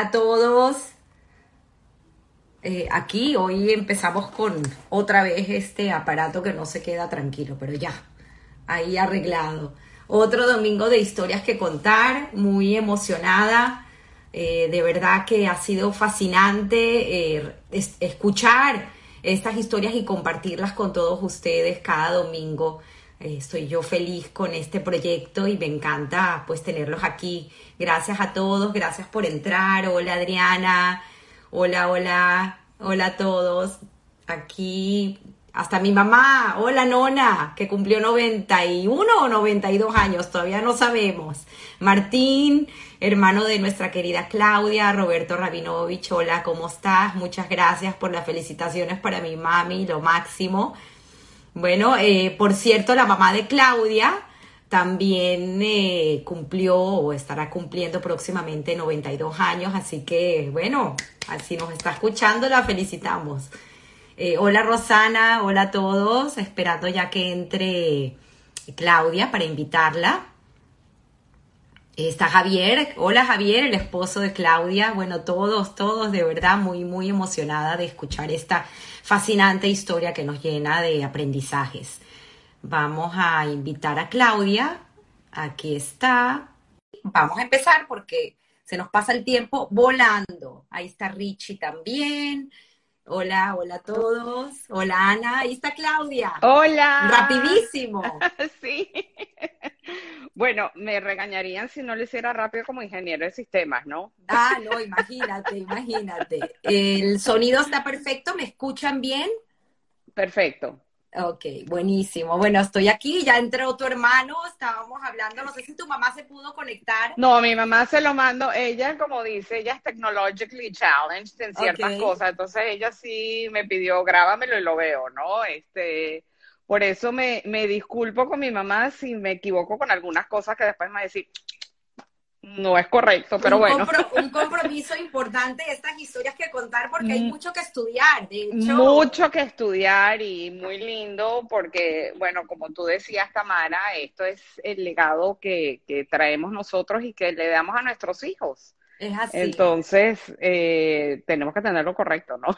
A todos. Eh, aquí hoy empezamos con otra vez este aparato que no se queda tranquilo, pero ya, ahí arreglado. Otro domingo de historias que contar, muy emocionada. Eh, de verdad que ha sido fascinante eh, escuchar estas historias y compartirlas con todos ustedes cada domingo. Estoy yo feliz con este proyecto y me encanta pues tenerlos aquí. Gracias a todos, gracias por entrar. Hola Adriana, hola, hola, hola a todos. Aquí hasta mi mamá, hola Nona, que cumplió 91 o 92 años, todavía no sabemos. Martín, hermano de nuestra querida Claudia, Roberto Rabinovich, hola, ¿cómo estás? Muchas gracias por las felicitaciones para mi mami, lo máximo. Bueno, eh, por cierto, la mamá de Claudia también eh, cumplió o estará cumpliendo próximamente 92 años, así que bueno, así nos está escuchando, la felicitamos. Eh, hola Rosana, hola a todos, esperando ya que entre Claudia para invitarla. Está Javier, hola Javier, el esposo de Claudia. Bueno, todos, todos de verdad muy, muy emocionada de escuchar esta fascinante historia que nos llena de aprendizajes. Vamos a invitar a Claudia. Aquí está. Vamos a empezar porque se nos pasa el tiempo volando. Ahí está Richie también. Hola, hola a todos. Hola Ana, ahí está Claudia. Hola. Rapidísimo. sí. Bueno, me regañarían si no lo hiciera rápido como ingeniero de sistemas, ¿no? Ah, no, imagínate, imagínate. El sonido está perfecto, ¿me escuchan bien? Perfecto. Ok, buenísimo. Bueno, estoy aquí, ya entró tu hermano, estábamos hablando, no sé si tu mamá se pudo conectar. No, mi mamá se lo mando, ella como dice, ella es technologically challenged en ciertas cosas, entonces ella sí me pidió, grábamelo y lo veo, ¿no? Este, por eso me, me disculpo con mi mamá si me equivoco con algunas cosas que después me va a decir, no es correcto, pero bueno. un compromiso importante estas historias que contar porque hay mm. mucho que estudiar, de hecho. Mucho que estudiar y muy lindo porque, bueno, como tú decías, Tamara, esto es el legado que, que traemos nosotros y que le damos a nuestros hijos. Es así. Entonces, eh, tenemos que tenerlo correcto, ¿no?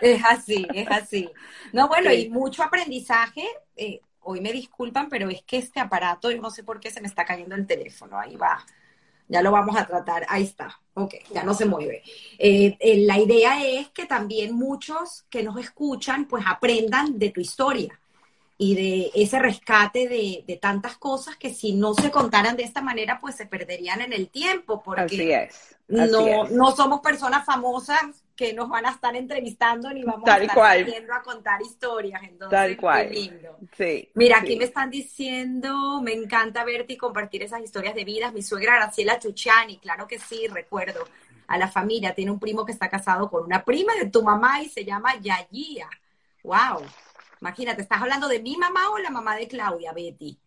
Es así, es así. No, bueno, y mucho aprendizaje. Eh, hoy me disculpan, pero es que este aparato, yo no sé por qué se me está cayendo el teléfono. Ahí va ya lo vamos a tratar, ahí está, ok, ya no se mueve. Eh, eh, la idea es que también muchos que nos escuchan pues aprendan de tu historia y de ese rescate de, de, tantas cosas que si no se contaran de esta manera pues se perderían en el tiempo porque Así es. no, no somos personas famosas que nos van a estar entrevistando ni vamos a estar yendo a contar historias. Entonces, Tal cual. Qué lindo. Sí, Mira, aquí me están diciendo, me encanta verte y compartir esas historias de vidas. Mi suegra Graciela Chuchani, claro que sí, recuerdo a la familia. Tiene un primo que está casado con una prima de tu mamá y se llama Yayía. ¡Wow! Imagínate, ¿estás hablando de mi mamá o la mamá de Claudia, Betty?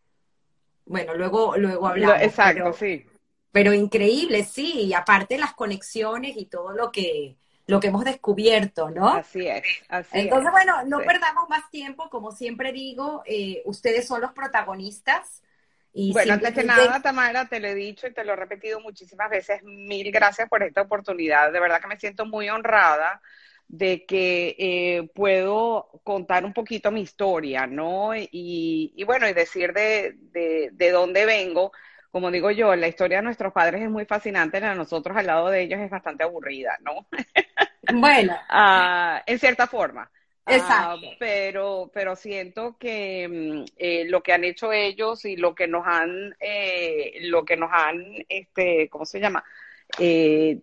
Bueno, luego, luego hablamos. Exacto, sí. Pero increíble, sí, y aparte las conexiones y todo lo que, lo que hemos descubierto, ¿no? Así es, así Entonces, bueno, no perdamos más tiempo, como siempre digo, eh, ustedes son los protagonistas. Y bueno, antes que nada, Tamara, te lo he dicho y te lo he repetido muchísimas veces, mil gracias por esta oportunidad, de verdad que me siento muy honrada de que eh, puedo contar un poquito mi historia, ¿no? Y, y bueno, y decir de, de, de dónde vengo, como digo yo, la historia de nuestros padres es muy fascinante, la de nosotros al lado de ellos es bastante aburrida, ¿no? Bueno. Ah, en cierta forma. Ah, Exacto. pero, pero siento que mm, eh, lo que han hecho ellos y lo que nos han, eh, lo que nos han, este, ¿cómo se llama? Eh,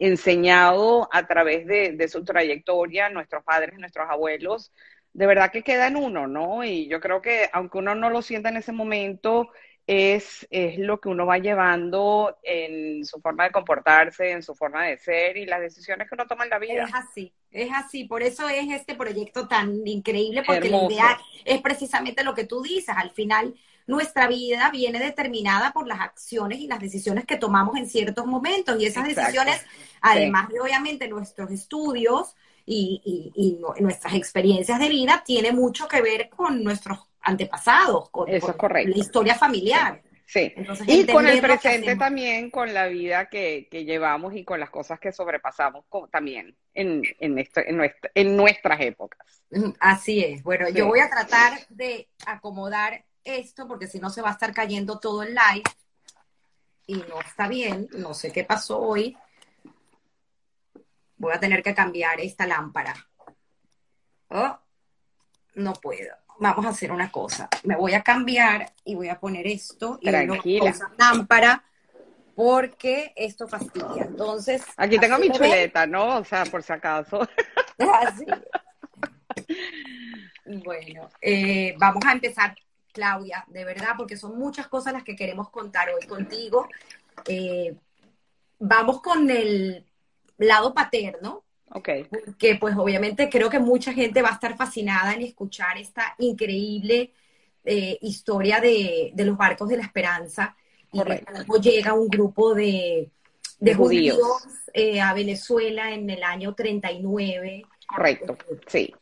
enseñado a través de, de su trayectoria, nuestros padres, nuestros abuelos, de verdad que queda en uno, ¿no? Y yo creo que aunque uno no lo sienta en ese momento, es, es lo que uno va llevando en su forma de comportarse, en su forma de ser y las decisiones que uno toma en la vida. Es así, es así. Por eso es este proyecto tan increíble, porque la idea es precisamente lo que tú dices. Al final, nuestra vida viene determinada por las acciones y las decisiones que tomamos en ciertos momentos. Y esas decisiones, además de obviamente nuestros estudios y, y, y nuestras experiencias de vida, tiene mucho que ver con nuestros antepasados, con, Eso es correcto. la historia familiar. Sí, y con el presente también, con la vida que, llevamos y con las cosas que sobrepasamos también en, en, esto, en, en, nuestras épocas. Así es. Bueno, yo voy a tratar de acomodar esto porque si no se va a estar cayendo todo el live y no está bien. No sé qué pasó hoy. Voy a tener que cambiar esta lámpara. Oh, no puedo vamos a hacer una cosa. Me voy a cambiar y voy a poner esto y Tranquila. lámpara porque esto fastidia. Entonces. Aquí tengo mi chuleta, ¿no? O sea, por si acaso. Así. Bueno, eh, vamos a empezar, Claudia, de verdad, porque son muchas cosas las que queremos contar hoy contigo. Eh, vamos con el lado paterno, Ok. Porque pues obviamente creo que mucha gente va a estar fascinada en escuchar esta increíble eh, historia de, los barcos de la esperanza y cómo llega un grupo de, judíos, eh, a Venezuela en el año 39. Correcto, sí.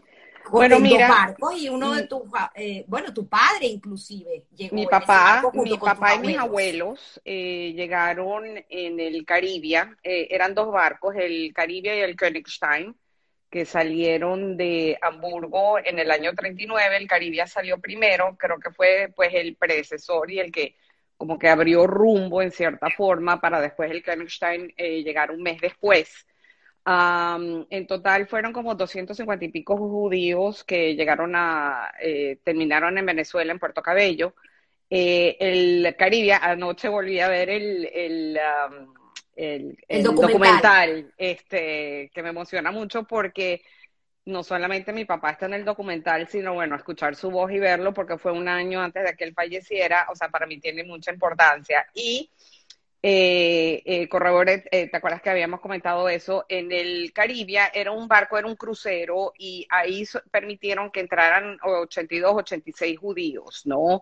Bueno, mira, y uno de tus, eh, bueno, tu padre inclusive llegó. Mi papá, mi papá y mis abuelos. eh, llegaron en el Caribe, eh, eran dos barcos, el Caribe y el Königstein, que salieron de Hamburgo en el año 39, el Caribe salió primero, creo que fue pues el predecesor y el que como que abrió rumbo en cierta forma para después el Königstein llegar un mes después en total fueron como 250 y pico judíos que llegaron a, eh, terminaron en Venezuela, en Puerto Cabello. Eh, el Caribe, anoche volví a ver el, el, el, documental. este, que me emociona mucho porque no solamente mi papá está en el documental, sino bueno, escuchar su voz y verlo porque fue un año antes de que él falleciera, o sea, para mí tiene mucha importancia. Y eh, eh, eh, ¿te acuerdas que habíamos comentado eso? En el Caribe era un barco, era un crucero y ahí permitieron que entraran 82, 86 judíos, ¿no?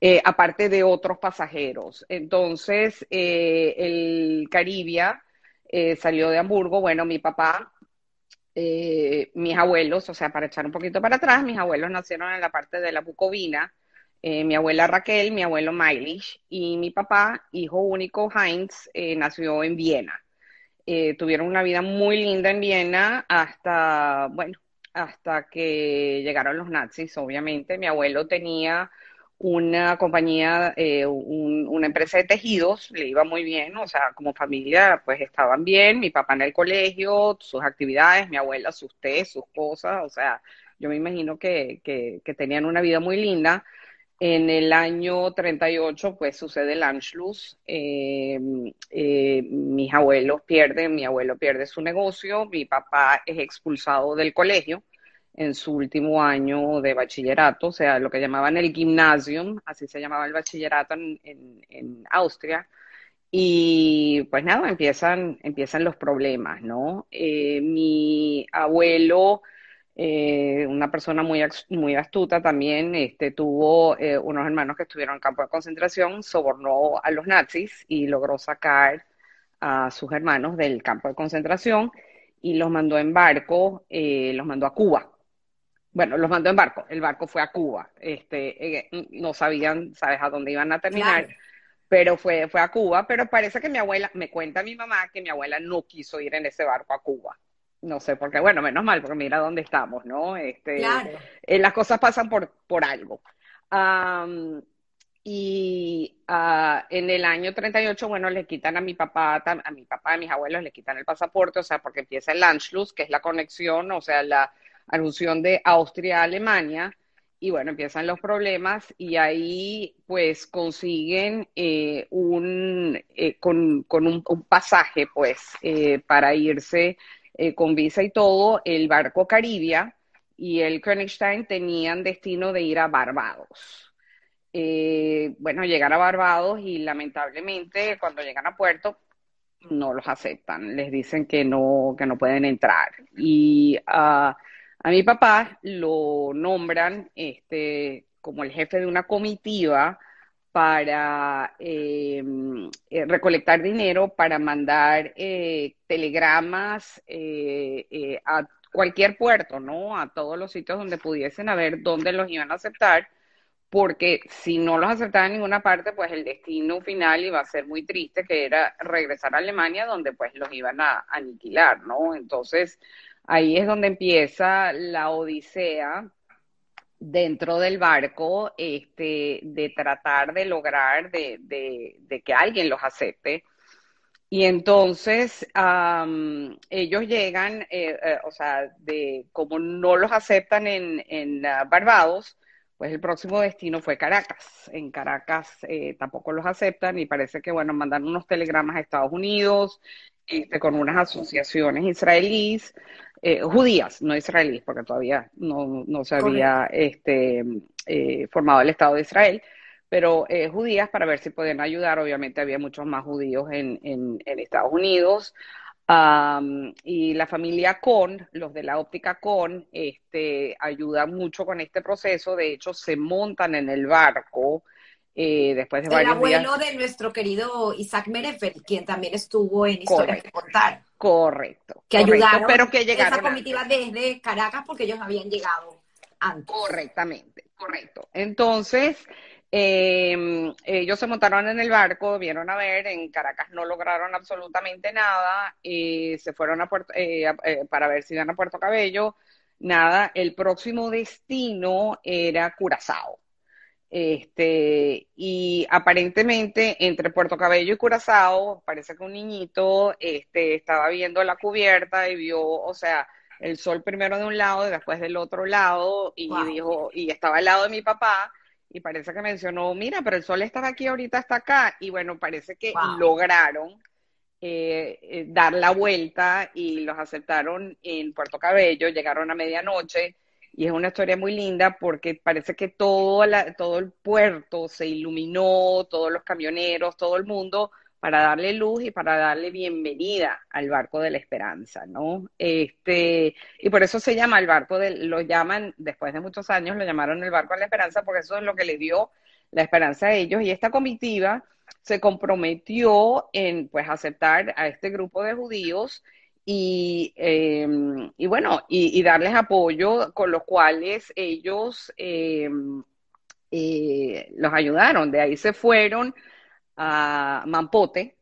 Eh, aparte de otros pasajeros. Entonces, el Caribe salió de Hamburgo, bueno, mi papá mis abuelos, o sea, para echar un poquito para atrás, mis abuelos nacieron en la parte de la Bucovina, eh, mi abuela Raquel, mi abuelo Mailich y mi papá, hijo único Heinz, eh, nació en Viena. Eh, tuvieron una vida muy linda en Viena hasta, bueno, hasta que llegaron los nazis, obviamente. Mi abuelo tenía una compañía, una empresa de tejidos, le iba muy bien, o sea, como familia, pues estaban bien, mi papá en el colegio, sus actividades, mi abuela, sus té, sus cosas, o sea, yo me imagino que tenían una vida muy linda en el año 38, pues sucede el Anschluss. Eh, eh, mis abuelos pierden, mi abuelo pierde su negocio, mi papá es expulsado del colegio en su último año de bachillerato, o sea, lo que llamaban el gymnasium, así se llamaba el bachillerato en, Austria. Y pues nada, empiezan, empiezan los problemas, ¿no? Eh, mi abuelo eh, una persona muy, muy astuta también, este, tuvo eh, unos hermanos que estuvieron en campo de concentración, sobornó a los nazis y logró sacar a sus hermanos del campo de concentración y los mandó en barco, eh, los mandó a Cuba. Bueno, los mandó en barco, el barco fue a Cuba. Este, no sabían, ¿sabes?, a dónde iban a terminar. pero fue, fue a Cuba, pero parece que mi abuela, me cuenta mi mamá que mi abuela no quiso ir en ese barco a Cuba no sé por qué, bueno, menos mal, porque mira dónde estamos, ¿no? Este, claro. Eh, las cosas pasan por, por algo. y ah, en el año 38, bueno, le quitan a mi papá, a mi papá, a mis abuelos, le quitan el pasaporte, o sea, porque empieza el Anschluss, que es la conexión, o sea, la alusión de Austria a Alemania, y bueno, empiezan los problemas y ahí pues consiguen eh, un, eh, con, con un, un, pasaje pues para irse eh, con visa y todo, el barco Caribia y el Königstein tenían destino de ir a Barbados. Eh, bueno, llegar a Barbados y lamentablemente cuando llegan a puerto no los aceptan, les dicen que no, que no pueden entrar. Y a mi papá lo nombran este, como el jefe de una comitiva para eh, eh, recolectar dinero, para mandar eh, telegramas a cualquier puerto, ¿no? A todos los sitios donde pudiesen a ver dónde los iban a aceptar, porque si no los aceptaban en ninguna parte, pues el destino final iba a ser muy triste, que era regresar a Alemania, donde pues los iban a aniquilar, ¿no? Entonces, ahí es donde empieza la odisea dentro del barco, este, de tratar de lograr de, de, que alguien los acepte. Y entonces ellos llegan, eh, eh, o sea, de como no los aceptan en, en uh, Barbados, pues el próximo destino fue Caracas. En Caracas eh, tampoco los aceptan y parece que, bueno, mandan unos telegramas a Estados Unidos este, con unas asociaciones israelíes, eh, judías, no israelíes, porque todavía no, se había este, eh, formado el Estado de Israel, pero judías para ver si podían ayudar. Obviamente había muchos más judíos en, en Estados Unidos y la familia Con, los de la óptica Con, este, ayuda mucho con este proceso. De hecho, se montan en el barco eh, después de el varios abuelo de nuestro querido Isaac Merefeld, quien también estuvo en Historia de Contar. Correcto. Que ayudaron pero que llegaron esa comitiva desde Caracas porque ellos habían llegado antes. Correctamente, correcto. Entonces, eh, ellos se montaron en el barco, vieron a ver, en Caracas no lograron absolutamente nada, y se fueron a Puerto, eh, eh, para ver si iban a Puerto Cabello, nada, el próximo destino era Curazao. Este, y aparentemente entre Puerto Cabello y Curazao, parece que un niñito este, estaba viendo la cubierta y vio, o sea, el sol primero de un lado y después del otro lado, y dijo, y estaba al lado de mi papá, y parece que mencionó, mira, pero el sol estaba aquí, ahorita está acá, y bueno, parece que lograron eh, eh, dar la vuelta y los aceptaron en Puerto Cabello, llegaron a medianoche, y es una historia muy linda porque parece que todo, la, todo el puerto se iluminó, todos los camioneros, todo el mundo para darle luz y para darle bienvenida al barco de la esperanza, ¿no? Este, y por eso se llama el barco de, lo llaman, después de muchos años, lo llamaron el barco de la esperanza, porque eso es lo que le dio la esperanza a ellos. Y esta comitiva se comprometió en, pues, aceptar a este grupo de judíos y, em, y bueno, y, darles apoyo con los cuales ellos em, eh, los ayudaron. De ahí se fueron a Mampote,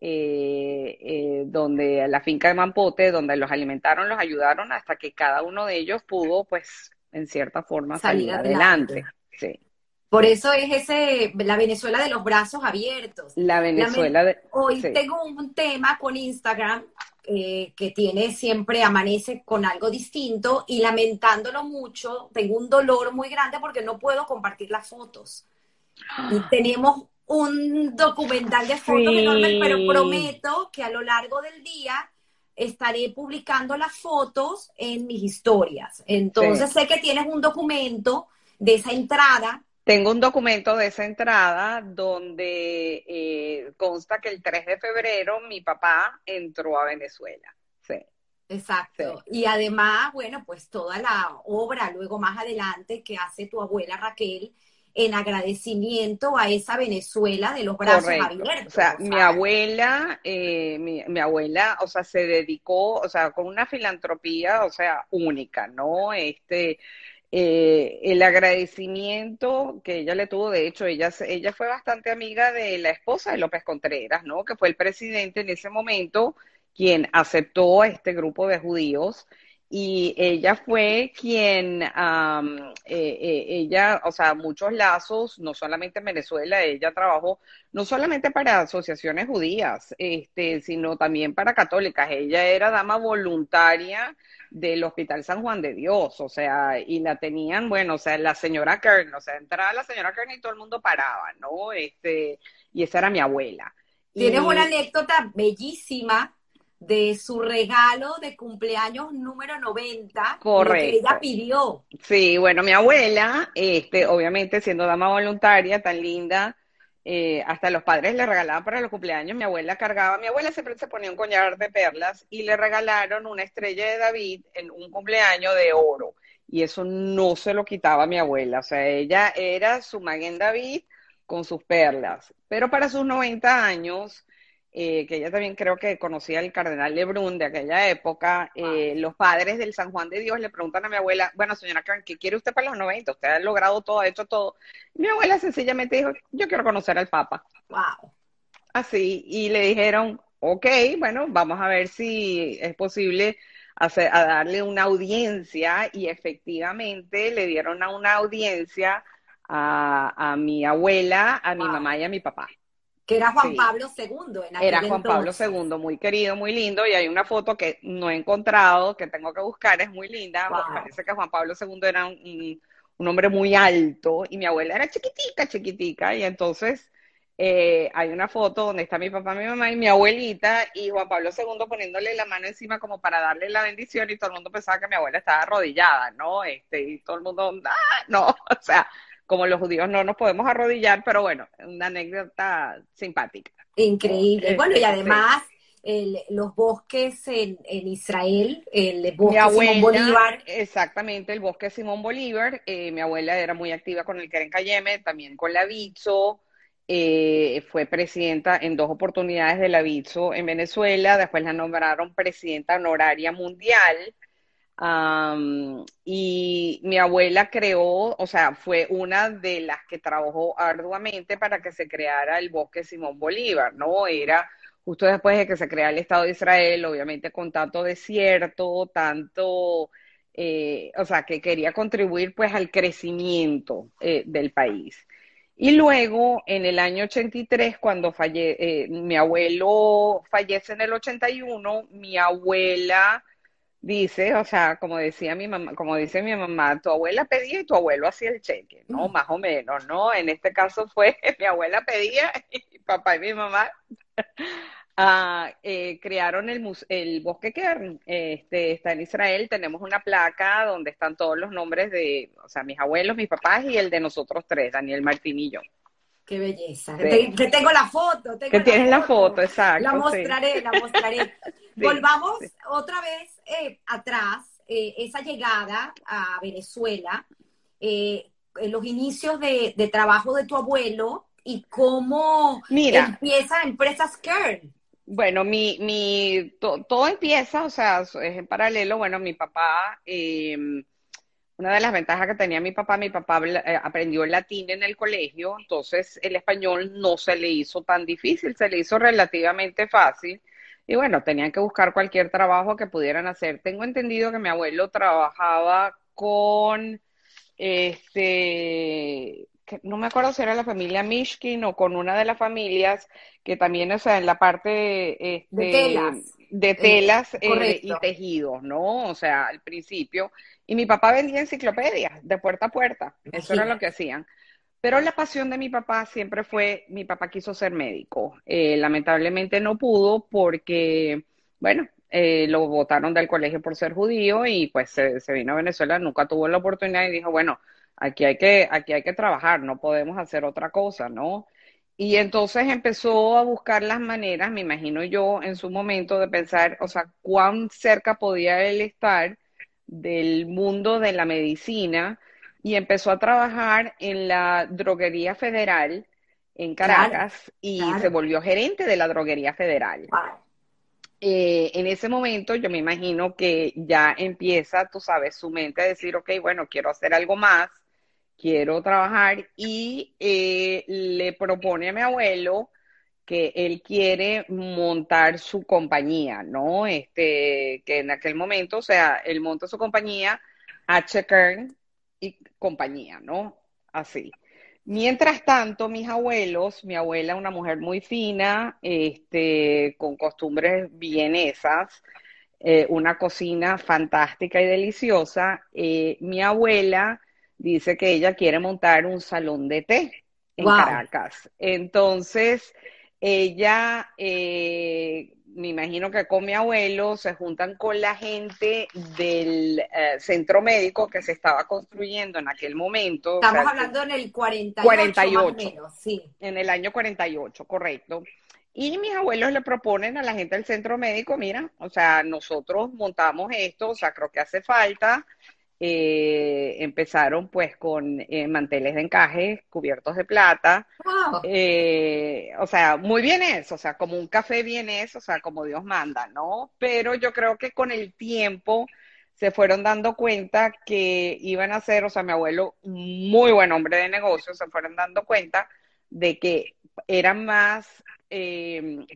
eh, eh, donde la finca de Mampote, donde los alimentaron, los ayudaron hasta que cada uno de ellos pudo, pues, en cierta forma salir, adelante. Sí. Por eso es ese, la Venezuela de los brazos abiertos. La Venezuela de... Hoy tengo un tema con Instagram eh, que tiene siempre, amanece con algo distinto y lamentándolo mucho, tengo un dolor muy grande porque no puedo compartir las fotos. Y tenemos un documental de fotos enormes, pero prometo que a lo largo del día estaré publicando las fotos en mis historias. Entonces sé que tienes un documento de esa entrada. Tengo un documento de esa entrada donde eh, consta que el 3 de febrero mi papá entró a Venezuela. Sí. Exacto. Y además, bueno, pues toda la obra luego más adelante que hace tu abuela Raquel en agradecimiento a esa Venezuela de los brazos abiertos. O sea, mi abuela, eh, mi, abuela, o sea, se dedicó, o sea, con una filantropía, o sea, única, ¿no? Este, eh, el agradecimiento que ella le tuvo, de hecho, ella, ella fue bastante amiga de la esposa de López Contreras, ¿no? Que fue el presidente en ese momento quien aceptó a este grupo de judíos y ella fue quien, eh, eh, ella, o sea, muchos lazos, no solamente en Venezuela, ella trabajó no solamente para asociaciones judías, este, sino también para católicas. Ella era dama voluntaria del Hospital San Juan de Dios, o sea, y la tenían, bueno, o sea, la señora Kern, o sea, entraba la señora Kern y todo el mundo paraba, ¿no? Este, y esa era mi abuela. Tienes una anécdota bellísima de su regalo de cumpleaños número 90, Correcto. que ella pidió. Sí, bueno, mi abuela, este, obviamente siendo dama voluntaria, tan linda, eh, hasta los padres le regalaban para los cumpleaños, mi abuela cargaba, mi abuela siempre se ponía un collar de perlas y le regalaron una estrella de David en un cumpleaños de oro. Y eso no se lo quitaba mi abuela, o sea, ella era su Maguen David con sus perlas. Pero para sus 90 años, eh, que ella también creo que conocía al cardenal Lebrun de aquella época, eh, los padres del San Juan de Dios le preguntan a mi abuela, bueno, señora ¿qué quiere usted para los 90? Usted ha logrado todo, ha hecho todo. Y mi abuela sencillamente dijo, yo quiero conocer al Papa. Wow. Así, y le dijeron, ok, bueno, vamos a ver si es posible hacer, a darle una audiencia y efectivamente le dieron a una audiencia a, a mi abuela, a mi mamá y a mi papá. Que era Juan Pablo II. En era Juan Pablo II, muy querido, muy lindo, y hay una foto que no he encontrado, que tengo que buscar, es muy linda. Parece que Juan Pablo II era un, un, hombre muy alto, y mi abuela era chiquitica, chiquitica, y entonces eh, hay una foto donde está mi papá, mi mamá y mi abuelita, y Juan Pablo II poniéndole la mano encima como para darle la bendición, y todo el mundo pensaba que mi abuela estaba arrodillada, ¿no? Este, y todo el mundo, ¡ah! No, o sea, como los judíos no nos podemos arrodillar, pero bueno, una anécdota simpática. Increíble. Bueno, y además los bosques en, Israel, el bosque Simón Bolívar. Exactamente, el bosque Simón Bolívar. Eh, mi abuela era muy activa con el Keren Cayeme, también con la Vizo. Eh, fue presidenta en dos oportunidades de la Vizo en Venezuela, después la nombraron presidenta honoraria mundial y mi abuela creó, o sea, fue una de las que trabajó arduamente para que se creara el bosque Simón Bolívar, ¿no? Era justo después de que se crea el Estado de Israel, obviamente con tanto desierto, tanto, eh, o sea, que quería contribuir pues al crecimiento eh, del país. Y luego, en el año 83, cuando falle eh, mi abuelo fallece en el 81, mi abuela dice, o sea, como decía mi mamá, como dice mi mamá, tu abuela pedía y tu abuelo hacía el cheque, ¿no? Más o menos, ¿no? En este caso fue mi abuela pedía y papá y mi mamá ah, eh, crearon el, el bosque Kern, este, está en Israel, tenemos una placa donde están todos los nombres de, o sea, mis abuelos, mis papás y el de nosotros tres, Daniel Martín y yo. Qué belleza. Te, tengo la foto. Tengo que tienes la foto, exacto. La mostraré, la mostraré. Volvamos otra vez eh, atrás, eh, esa llegada a Venezuela, eh, los inicios de, trabajo de tu abuelo y cómo empieza Empresas Kern. Bueno, mi, mi, todo empieza, o sea, es en paralelo, bueno, mi papá una de las ventajas que tenía mi papá, mi papá eh, aprendió el latín en el colegio, entonces el español no se le hizo tan difícil, se le hizo relativamente fácil. Y bueno, tenían que buscar cualquier trabajo que pudieran hacer. Tengo entendido que mi abuelo trabajaba con, este, no me acuerdo si era la familia Mishkin o con una de las familias que también, o sea, en la parte este, de telas, de telas eh, y tejidos, ¿no? O sea, al principio y mi papá vendía enciclopedias de puerta a puerta. Eso era lo que hacían. Pero la pasión de mi papá siempre fue, mi papá quiso ser médico. Eh, lamentablemente no pudo porque, bueno, eh, lo votaron del colegio por ser judío y pues se, vino a Venezuela, nunca tuvo la oportunidad y dijo, bueno, aquí hay que, aquí hay que trabajar, no podemos hacer otra cosa, ¿no? Y entonces empezó a buscar las maneras, me imagino yo, en su momento de pensar, o sea, cuán cerca podía él estar del mundo de la medicina y empezó a trabajar en la droguería federal en Caracas y se volvió gerente de la droguería federal. Eh, en ese momento yo me imagino que ya empieza, tú sabes, su mente a decir, ok, bueno, quiero hacer algo más, quiero trabajar y eh, le propone a mi abuelo que él quiere montar su compañía, ¿no? Este, que en aquel momento, o sea, él monta su compañía, H. Kern y compañía, ¿no? Así. Mientras tanto, mis abuelos, mi abuela, una mujer muy fina, este, con costumbres vienesas, eh, una cocina fantástica y deliciosa, eh, mi abuela dice que ella quiere montar un salón de té en Caracas. Entonces, ella, eh, me imagino que con mi abuelo se juntan con la gente del eh, centro médico que se estaba construyendo en aquel momento. Estamos hablando en el 48. 48 sí. En el año 48, correcto. Y mis abuelos le proponen a la gente del centro médico, mira, o sea, nosotros montamos esto, o sea, creo que hace falta, eh, empezaron pues con eh, manteles de encaje cubiertos de plata. Eh, o sea, muy bien eso, o sea, como un café bien eso, o sea, como Dios manda, ¿no? Pero yo creo que con el tiempo se fueron dando cuenta que iban a ser, o sea, mi abuelo, muy buen hombre de negocios, se fueron dando cuenta de que era más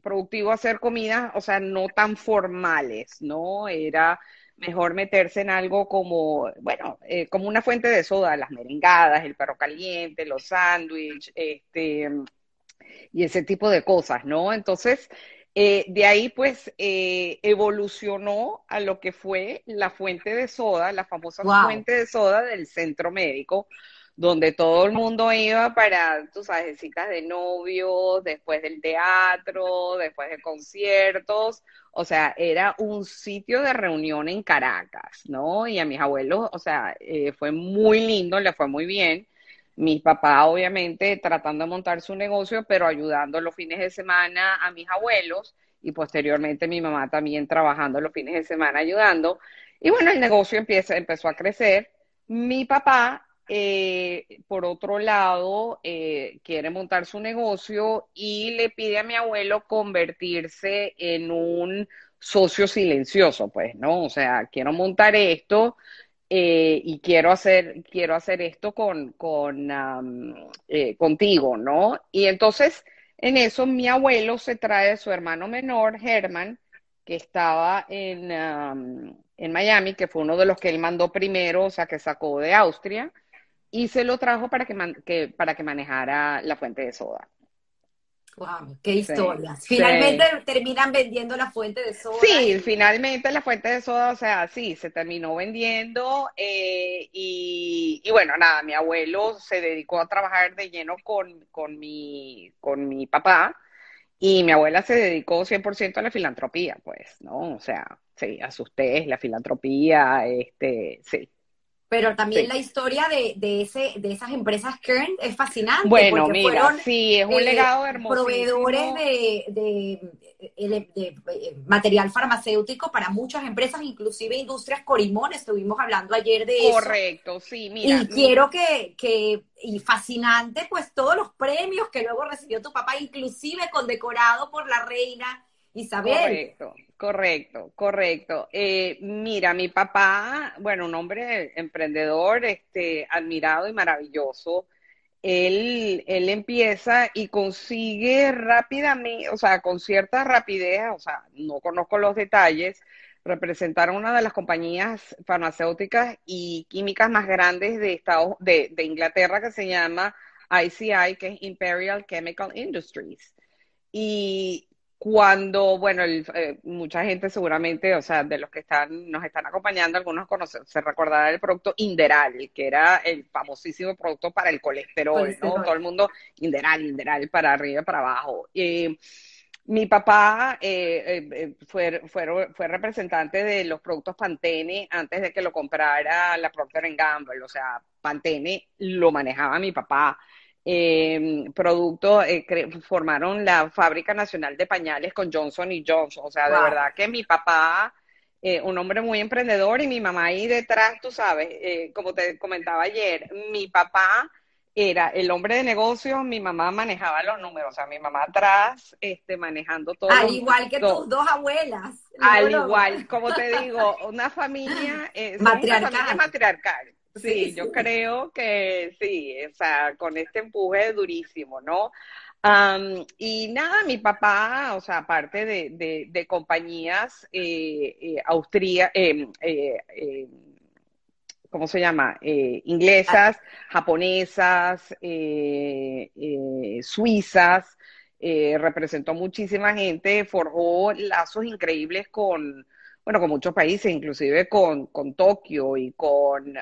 productivo hacer comidas, o sea, no tan formales, ¿no? Era mejor meterse en algo como, bueno, eh, como una fuente de soda, las merengadas, el perro caliente, los sándwiches, este, y ese tipo de cosas, ¿no? Entonces, eh, de ahí pues eh, evolucionó a lo que fue la fuente de soda, la famosa fuente de soda del centro médico, donde todo el mundo iba para, tú sabes, de novios, después del teatro, después de conciertos, o sea, era un sitio de reunión en Caracas, ¿no? Y a mis abuelos, o sea, eh, fue muy lindo, le fue muy bien. Mi papá, obviamente, tratando de montar su negocio, pero ayudando los fines de semana a mis abuelos y posteriormente mi mamá también trabajando los fines de semana ayudando. Y bueno, el negocio empieza, empezó a crecer. Mi papá eh, por otro lado, eh, quiere montar su negocio y le pide a mi abuelo convertirse en un socio silencioso, pues, ¿no? O sea, quiero montar esto eh, y quiero hacer, quiero hacer esto con, con contigo, ¿no? Y entonces, en eso, mi abuelo se trae a su hermano menor, Herman, que estaba en, en Miami, que fue uno de los que él mandó primero, o sea, que sacó de Austria y se lo trajo para que, para que manejara la fuente de soda. Wow, qué historias. finalmente terminan vendiendo la fuente de soda. Sí, finalmente la fuente de soda, o sea, sí, se terminó vendiendo eh, y, bueno, nada, mi abuelo se dedicó a trabajar de lleno con, con, mi, con mi papá y mi abuela se dedicó 100% a la filantropía, pues, ¿no? O sea, sí, a sus la filantropía, este, sí, pero también la historia de, de, ese, de esas empresas Kern es fascinante. Bueno, mira, sí, es un eh, legado hermoso. Proveedores de, de, de, material farmacéutico para muchas empresas, inclusive Industrias Corimón, estuvimos hablando ayer de eso. Correcto, sí, mira. Y quiero que, que, y fascinante, pues todos los premios que luego recibió tu papá, inclusive condecorado por la reina Isabel. Correcto, correcto, correcto. Eh, mira, mi papá, bueno, un hombre emprendedor, este, admirado y maravilloso. Él, él empieza y consigue rápidamente, o sea, con cierta rapidez, o sea, no conozco los detalles, representar una de las compañías farmacéuticas y químicas más grandes de, Estados, de, de Inglaterra que se llama ICI, que es Imperial Chemical Industries. Y cuando, bueno, eh, mucha gente seguramente, o sea, de los que están, nos están acompañando, algunos conocen, se recordará el producto Inderal, que era el famosísimo producto para el colesterol, ¿no? Todo el mundo, Inderal, Inderal, para arriba y para abajo. mi papá eh, eh, fue, fue, fue, representante de los productos Pantene antes de que lo comprara la Procter Gamble, o sea, Pantene lo manejaba mi papá eh, producto, eh, formaron la Fábrica Nacional de Pañales con Johnson y Johnson. O sea, de verdad que mi papá, eh, un hombre muy emprendedor y mi mamá ahí detrás, tú sabes, eh, como te comentaba ayer, mi papá era el hombre de negocios, mi mamá manejaba los números, o sea, mi mamá atrás, este, manejando todo. Al igual que tus dos abuelas. Al igual, como te digo, una familia, matriarcal. Una familia matriarcal. Sí, yo creo que sí, o sea, con este empuje durísimo, ¿no? y nada, mi papá, o sea, aparte de, de, compañías eh, eh, austrías, em, eh, em, ¿cómo se llama? inglesas, japonesas, suizas, representó muchísima gente, forjó lazos increíbles con, bueno, con muchos países, inclusive con, con Tokio y con,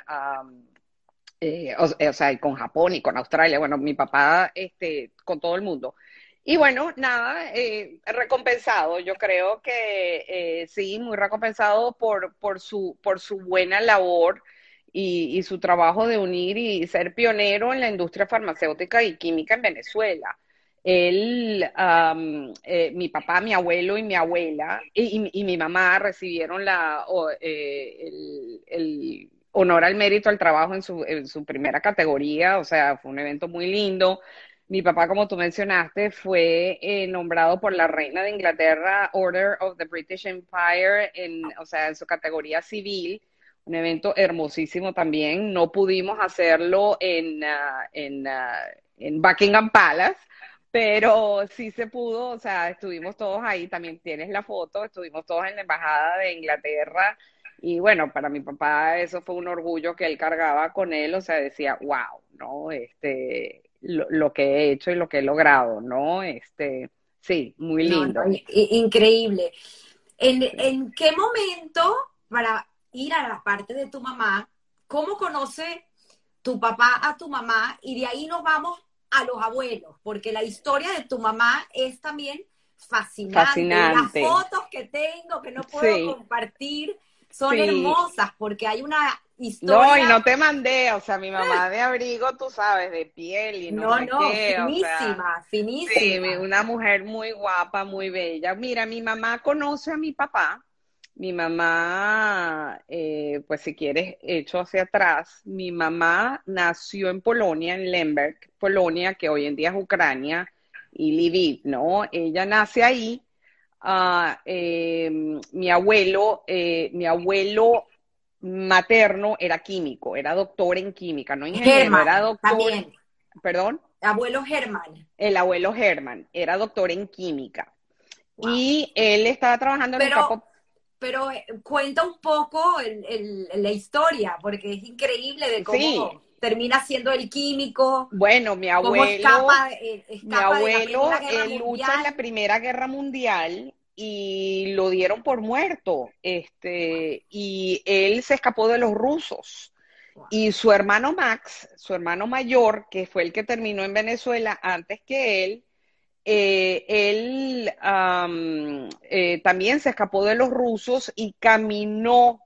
eh, o, sea, con Japón y con Australia, bueno, mi papá, este, con todo el mundo. Y bueno, nada, eh, recompensado, yo creo que eh, sí, muy recompensado por, por, su, por su buena labor y su trabajo de unir y ser pionero en la industria farmacéutica y química en Venezuela él, eh, mi papá, mi abuelo y mi abuela y, mi mamá recibieron la, eh, el, honor al mérito al trabajo en su, en su primera categoría, o sea, fue un evento muy lindo. Mi papá, como tú mencionaste, fue eh, nombrado por la reina de Inglaterra Order of the British Empire, en, o sea, en su categoría civil. Un evento hermosísimo también. No pudimos hacerlo en, uh, en, uh, en Buckingham Palace, pero sí se pudo, o sea, estuvimos todos ahí, también tienes la foto, estuvimos todos en la Embajada de Inglaterra y bueno, para mi papá eso fue un orgullo que él cargaba con él, o sea, decía, wow, ¿no? Este, lo, que he hecho y lo que he logrado, ¿no? Este, sí, muy lindo. increíble. ¿En, ¿En qué momento, para ir a la parte de tu mamá, cómo conoce tu papá a tu mamá? Y de ahí nos vamos a los abuelos, porque la historia de tu mamá es también fascinante. fascinante. Las fotos que tengo, que no puedo compartir, son hermosas, porque hay una no, y no te mandé, o sea, mi mamá de abrigo, tú sabes, de piel y no, no, no finísima, finísima. Sí, una mujer muy guapa, muy bella. Mira, mi mamá conoce a mi papá. Mi mamá, eh, pues si quieres, hecho hacia atrás, mi mamá nació en Polonia, en Lemberg, Polonia, que hoy en día es Ucrania, y Lviv, ¿no? Ella nace ahí. Uh, eh, mi abuelo, eh, mi abuelo materno era químico, era doctor en química, no ingeniero, era doctor. También. ¿Perdón? Abuelo Germán. El abuelo Germán era doctor en química. Y él estaba trabajando en pero, el campo. Pero eh, cuenta un poco el, la historia, porque es increíble de cómo termina siendo el químico. Bueno, mi abuelo. Eh, mi abuelo lucha en la Primera Guerra Mundial y lo dieron por muerto. Este, y él se escapó de los rusos. Y su hermano Max, su hermano mayor, que fue el que terminó en Venezuela antes que él, eh, él eh, también se escapó de los rusos y caminó,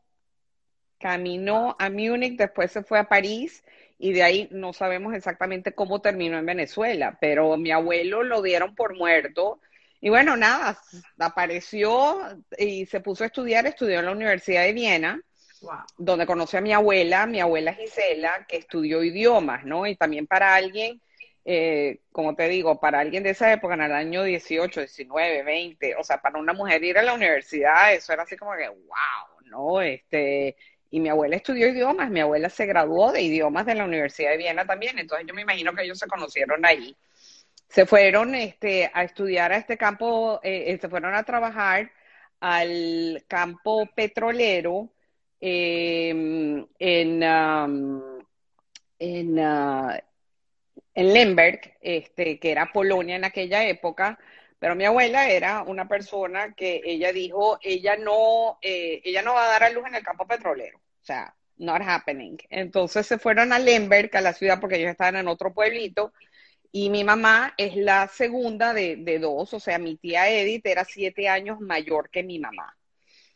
caminó a Múnich, después se fue a París y de ahí no sabemos exactamente cómo terminó en Venezuela, pero mi abuelo lo dieron por muerto y bueno, nada, apareció y se puso a estudiar, estudió en la Universidad de Viena, donde conoció a mi abuela, mi abuela Gisela, que estudió idiomas, ¿no? Y también para alguien, eh, como te digo, para alguien de esa época, en el año 18, 19, 20, o sea, para una mujer ir a la universidad, eso era así como que, wow, ¿no? Este, y mi abuela estudió idiomas, mi abuela se graduó de idiomas de la Universidad de Viena también, entonces yo me imagino que ellos se conocieron ahí se fueron este, a estudiar a este campo, eh, eh, se fueron a trabajar al campo petrolero em, en, en, uh, en Lemberg, este, que era Polonia en aquella época, pero mi abuela era una persona que ella dijo, ella no, eh, ella no va a dar a luz en el campo petrolero, o sea, not happening. Entonces se fueron a Lemberg, a la ciudad, porque ellos estaban en otro pueblito, y mi mamá es la segunda de, dos, o sea, mi tía Edith era siete años mayor que mi mamá.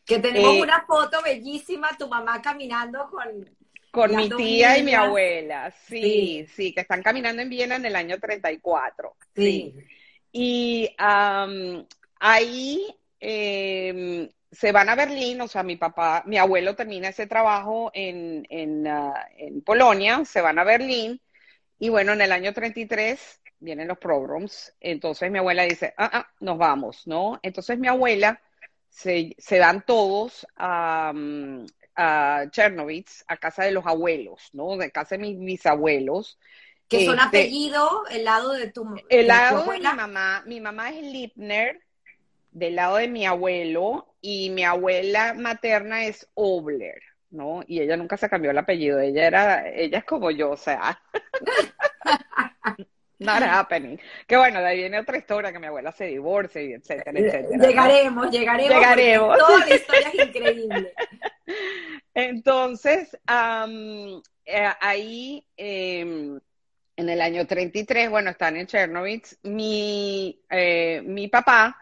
Que tenemos eh, una foto bellísima, tu mamá caminando con... Con mi tía y mi abuela, sí, sí, que están caminando en Viena en el año 34. Sí. sí. Y ahí em, se van a Berlín, o sea, mi papá, mi abuelo termina ese trabajo en, en, ah, en Polonia, se van a Berlín y bueno, en el año 33 vienen los programs, entonces mi abuela dice, ah, ah, nos vamos, ¿no? Entonces mi abuela se, se dan todos a, a Chernovitz, a casa de los abuelos, ¿no? De casa de mis bisabuelos. Que son este, apellidos, el lado de tu El lado de mi mamá, mi mamá es Lipner, del lado de mi abuelo, y mi abuela materna es Obler. ¿no? Y ella nunca se cambió el apellido, ella era, ella es como yo, o sea. Not happening. Que bueno, de ahí viene otra historia que mi abuela se divorcia y etcétera, etcétera. Llegaremos, llegaremos. Llegaremos. Toda la historia es increíble. Entonces, eh, ahí em, en el año 33, bueno, están en Chernobyl, mi, eh, mi papá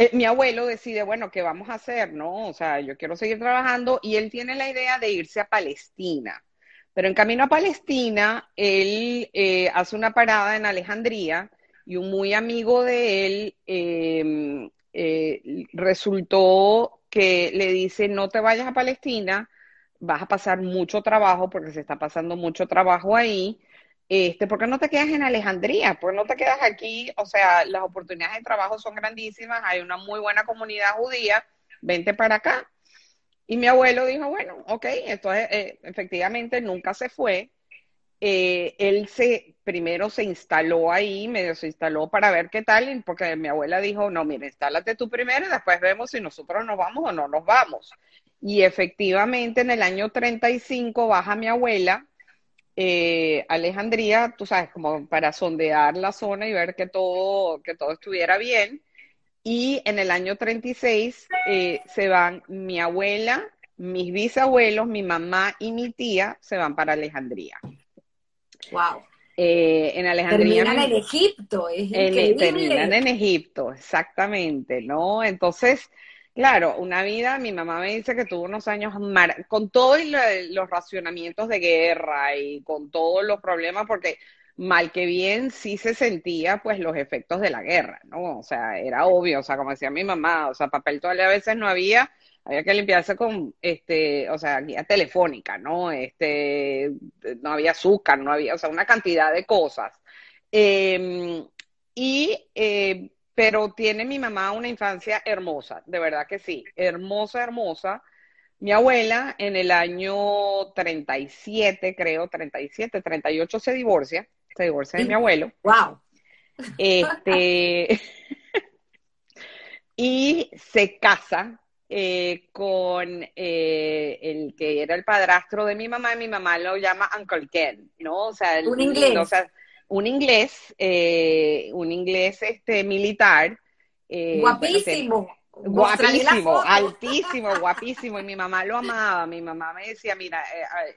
eh, mi abuelo decide, bueno, ¿qué vamos a hacer? ¿No? O sea, yo quiero seguir trabajando y él tiene la idea de irse a Palestina. Pero en camino a Palestina, él eh, hace una parada en Alejandría y un muy amigo de él em, eh, resultó que le dice, no te vayas a Palestina, vas a pasar mucho trabajo porque se está pasando mucho trabajo ahí. Este, ¿por qué no te quedas en Alejandría? ¿Por qué no te quedas aquí? O sea, las oportunidades de trabajo son grandísimas, hay una muy buena comunidad judía, vente para acá. Y mi abuelo dijo, bueno, ok, entonces eh, efectivamente nunca se fue. Eh, él se primero se instaló ahí, medio se instaló para ver qué tal, porque mi abuela dijo, no, mira, instálate tú primero y después vemos si nosotros nos vamos o no nos vamos. Y efectivamente en el año 35 baja mi abuela, eh, Alejandría, tú sabes, como para sondear la zona y ver que todo, que todo estuviera bien. Y en el año 36 eh, se van mi abuela, mis bisabuelos, mi mamá y mi tía se van para Alejandría. Wow. Eh, en Alejandría. Terminan en Egipto, es en, Terminan en Egipto, exactamente, ¿no? Entonces, Claro, una vida, mi mamá me dice que tuvo unos años con todos los racionamientos de guerra y con todos los problemas, porque mal que bien sí se sentía pues los efectos de la guerra, ¿no? O sea, era obvio, o sea, como decía mi mamá, o sea, papel todavía a veces no había, había que limpiarse con, este, o sea, guía telefónica, ¿no? Este, no había azúcar, no había, o sea, una cantidad de cosas. Em, y eh, pero tiene mi mamá una infancia hermosa, de verdad que sí, hermosa, hermosa. Mi abuela en el año 37, creo, 37, 38 se divorcia, se divorcia de mi abuelo. Wow. Este, y se casa eh, con eh, el que era el padrastro de mi mamá, y mi mamá lo llama Uncle Ken, ¿no? O sea, un inglés un inglés, eh, un inglés este, militar. Eh, guapísimo. guapísimo, altísimo, guapísimo. Y mi mamá lo amaba. Mi mamá me decía, mira,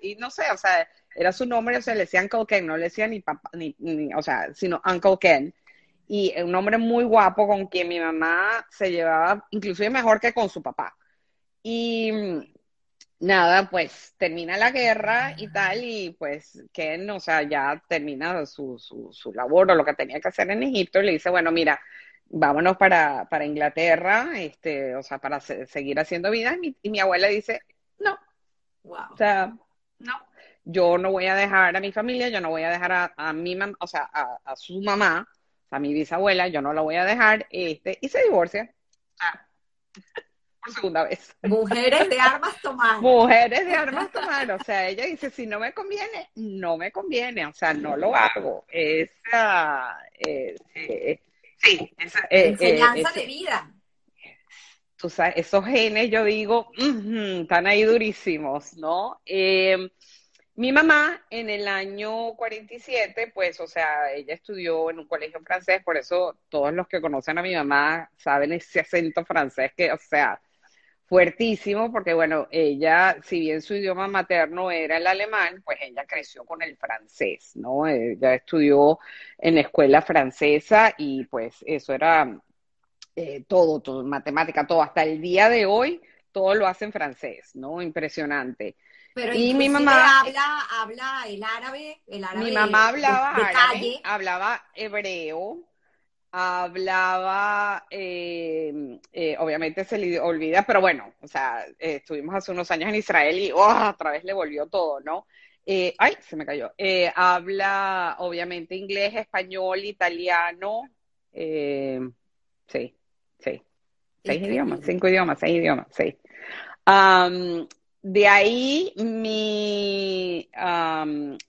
y no sé, o sea, era su nombre, o sea, le decía Uncle Ken, no le decía ni papá, ni, o sea, sino Uncle Ken. Y un hombre muy guapo con quien mi mamá se llevaba, inclusive mejor que con su papá. Y nada, pues termina la guerra y tal, y pues Ken, o sea, ya termina su, su, labor o lo que tenía que hacer en Egipto, y le dice, bueno, mira, vámonos para, para Inglaterra, este, o sea, para seguir haciendo vida, y mi, abuela dice, no, o sea, no, yo no voy a dejar a mi familia, yo no voy a dejar a, a mi mamá, o sea, a, su mamá, a mi bisabuela, yo no la voy a dejar, este, y se divorcia. Ah por segunda vez. Mujeres de armas tomar. Mujeres de armas tomar. O sea, ella dice, si no me conviene, no me conviene. O sea, no lo hago. Esa, eh, eh, sí, esa, eh, enseñanza de vida. Tú sabes, esos genes, yo digo, están ahí durísimos, ¿no? Mi mamá en el año 47, pues, o sea, ella estudió en un colegio francés, por eso todos los que conocen a mi mamá saben ese acento francés que, o sea, fuertísimo, porque bueno, ella, si bien su idioma materno era el alemán, pues ella creció con el francés, ¿no? Ella estudió en escuela francesa y pues eso era eh, todo, todo, matemática, todo, hasta el día de hoy, todo lo hace en francés, ¿no? Impresionante. Pero y mi mamá habla, habla el árabe, el árabe. Mi mamá hablaba árabe, hablaba hebreo, hablaba, eh, eh, obviamente se le olvida, pero bueno, o sea, eh, estuvimos hace unos años en Israel y oh, otra vez le volvió todo, ¿no? ay, se me cayó. habla, obviamente, inglés, español, italiano, sí, sí. Seis idiomas, cinco idiomas, seis idiomas, sí de ahí mi,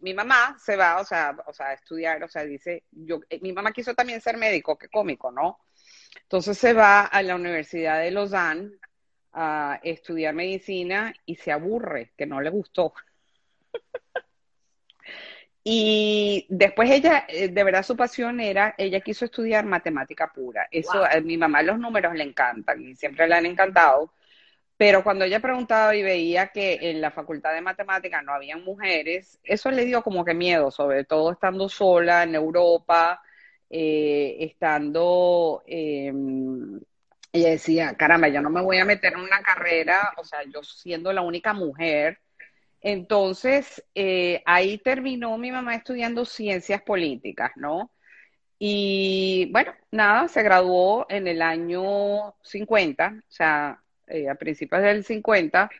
mi mamá se va, o sea, o sea, a estudiar, o sea, dice, yo, eh, mi mamá quiso también ser médico, qué cómico, ¿no? Entonces se va a la Universidad de Lausanne a estudiar medicina y se aburre, que no le gustó. y después ella, eh, de verdad su pasión era, ella quiso estudiar matemática pura. Eso, a mi mamá los números le encantan y siempre le han encantado pero cuando ella preguntaba y veía que en la facultad de matemáticas no habían mujeres, eso le dio como que miedo, sobre todo estando sola en Europa, eh, estando, em, ella decía, caramba, yo no me voy a meter en una carrera, o sea, yo siendo la única mujer. Entonces, eh, ahí terminó mi mamá estudiando ciencias políticas, ¿no? Y bueno, nada, se graduó en el año 50, o sea, eh, a principios del 50,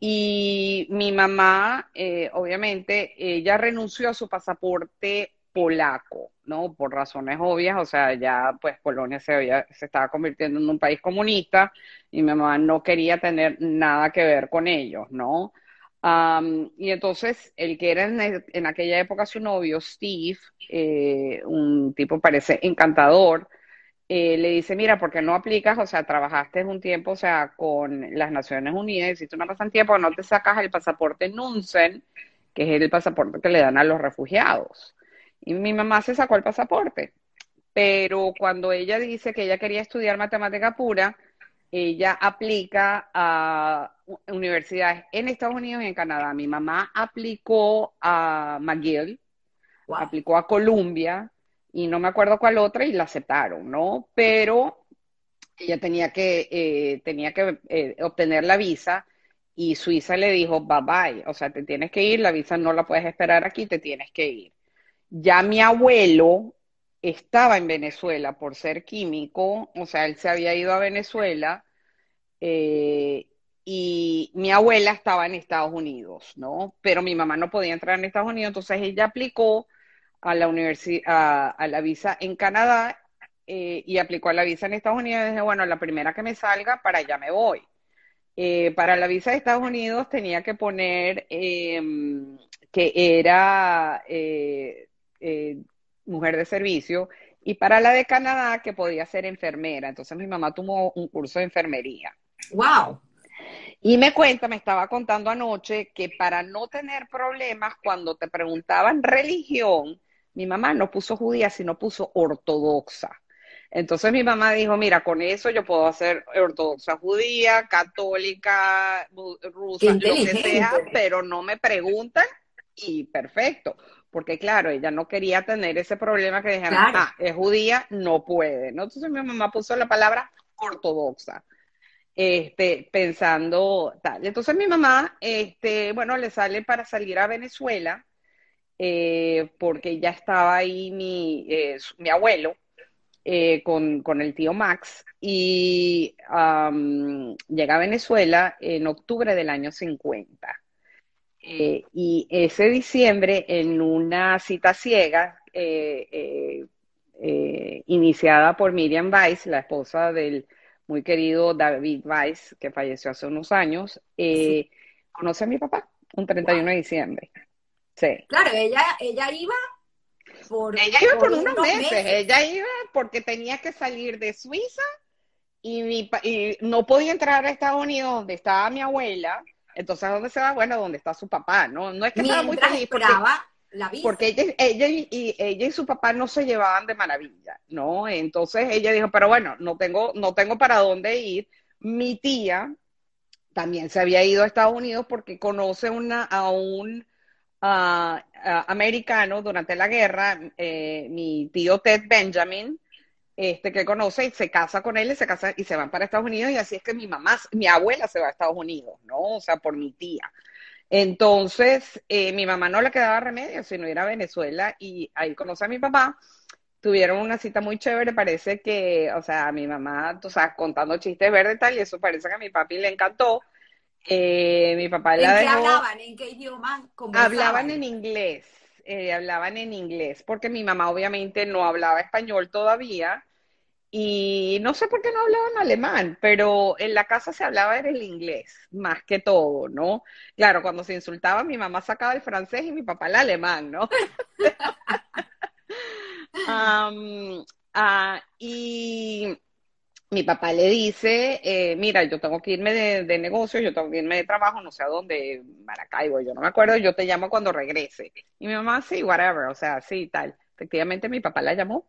Y mi mamá, eh, obviamente, ella renunció a su pasaporte polaco, ¿no? Por razones obvias, o sea, ya pues Polonia se, había, se estaba convirtiendo en un país comunista y mi mamá no quería tener nada que ver con ellos, ¿no? y entonces el que era en, aquella época su novio, Steve, eh, un tipo parece encantador, eh, le dice, mira, ¿por qué no aplicas? O sea, trabajaste un tiempo, o sea, con las Naciones Unidas, hiciste una pasantía, ¿por no te sacas el pasaporte Nunsen, que es el pasaporte que le dan a los refugiados? Y mi mamá se sacó el pasaporte. Pero cuando ella dice que ella quería estudiar matemática pura, ella aplica a universidades en Estados Unidos y en Canadá. Mi mamá aplicó a McGill, aplicó a Columbia y no me acuerdo cuál otra y la aceptaron, ¿no? Pero ella tenía que, eh, tenía que eh, obtener la visa y Suiza le dijo, bye bye, o sea, te tienes que ir, la visa no la puedes esperar aquí, te tienes que ir. Ya mi abuelo estaba en Venezuela por ser químico, o sea, él se había ido a Venezuela eh, y mi abuela estaba en Estados Unidos, ¿no? Pero mi mamá no podía entrar en Estados Unidos, entonces ella aplicó a la universidad, a, la visa en Canadá eh, y aplicó a la visa en Estados Unidos y dije, bueno, la primera que me salga, para allá me voy. Eh, para la visa de Estados Unidos tenía que poner em, que era eh, mujer de servicio, y para la de Canadá que podía ser enfermera. Entonces mi mamá tomó un curso de enfermería. ¡Wow! Y me cuenta, me estaba contando anoche que para no tener problemas cuando te preguntaban religión, mi mamá no puso judía, sino puso ortodoxa. Entonces mi mamá dijo, mira, con eso yo puedo hacer ortodoxa judía, católica, rusa, lo que sea, pero no me preguntan y perfecto porque claro, ella no quería tener ese problema que dijeran, ah, es judía, no puede, ¿no? Entonces mi mamá puso la palabra ortodoxa, este, pensando tal. Entonces mi mamá, este, bueno, le sale para salir a Venezuela, eh, porque ya estaba ahí mi, eh, mi abuelo, eh, con, con, el tío Max y llega a Venezuela en octubre del año 50. Eh, y ese diciembre, en una cita ciega, iniciada por Miriam Weiss, la esposa del muy querido David Weiss, que falleció hace unos años, conoce a mi papá un 31 de diciembre. Sí. Claro, ella, ella iba por, ella iba por, unos, meses. ella iba porque tenía que salir de Suiza y, mi, y no podía entrar a Estados Unidos donde estaba mi abuela entonces, ¿a dónde se va? Bueno, donde está su papá, ¿no? No es que estaba muy feliz porque, la porque ella, y, ella y su papá no se llevaban de maravilla, ¿no? Entonces ella dijo, pero bueno, no tengo, no tengo para dónde ir. Mi tía también se había ido a Estados Unidos porque conoce una, a un americano durante la guerra, eh, mi tío Ted Benjamin, este, que conoce y se casa con él y se casa y se van para Estados Unidos y así es que mi mamá, mi abuela se va a Estados Unidos, ¿no? O sea, por mi tía. Entonces, eh, mi mamá no le quedaba remedio sino ir a Venezuela y ahí conoce a mi papá. Tuvieron una cita muy chévere, parece que, o sea, mi mamá, tú sabes, contando chistes verdes tal, y eso parece que a mi papi le encantó. Eh, mi papá ¿En la qué hablaban? ¿En qué idioma? Hablaban en inglés eh, hablaban en inglés, porque mi mamá obviamente no hablaba español todavía y no sé por qué no hablaban alemán, pero en la casa se hablaba en el inglés, más que todo, ¿no? Claro, cuando se insultaba mi mamá sacaba el francés y mi papá el alemán, ¿no? Ah, y mi papá le dice, eh, mira, yo tengo que irme de, de negocio, yo tengo que irme de trabajo, no sé a dónde, Maracaibo, yo no me acuerdo, yo te llamo cuando regrese. Y mi mamá, sí, whatever, o sea, sí, tal. Efectivamente, mi papá la llamó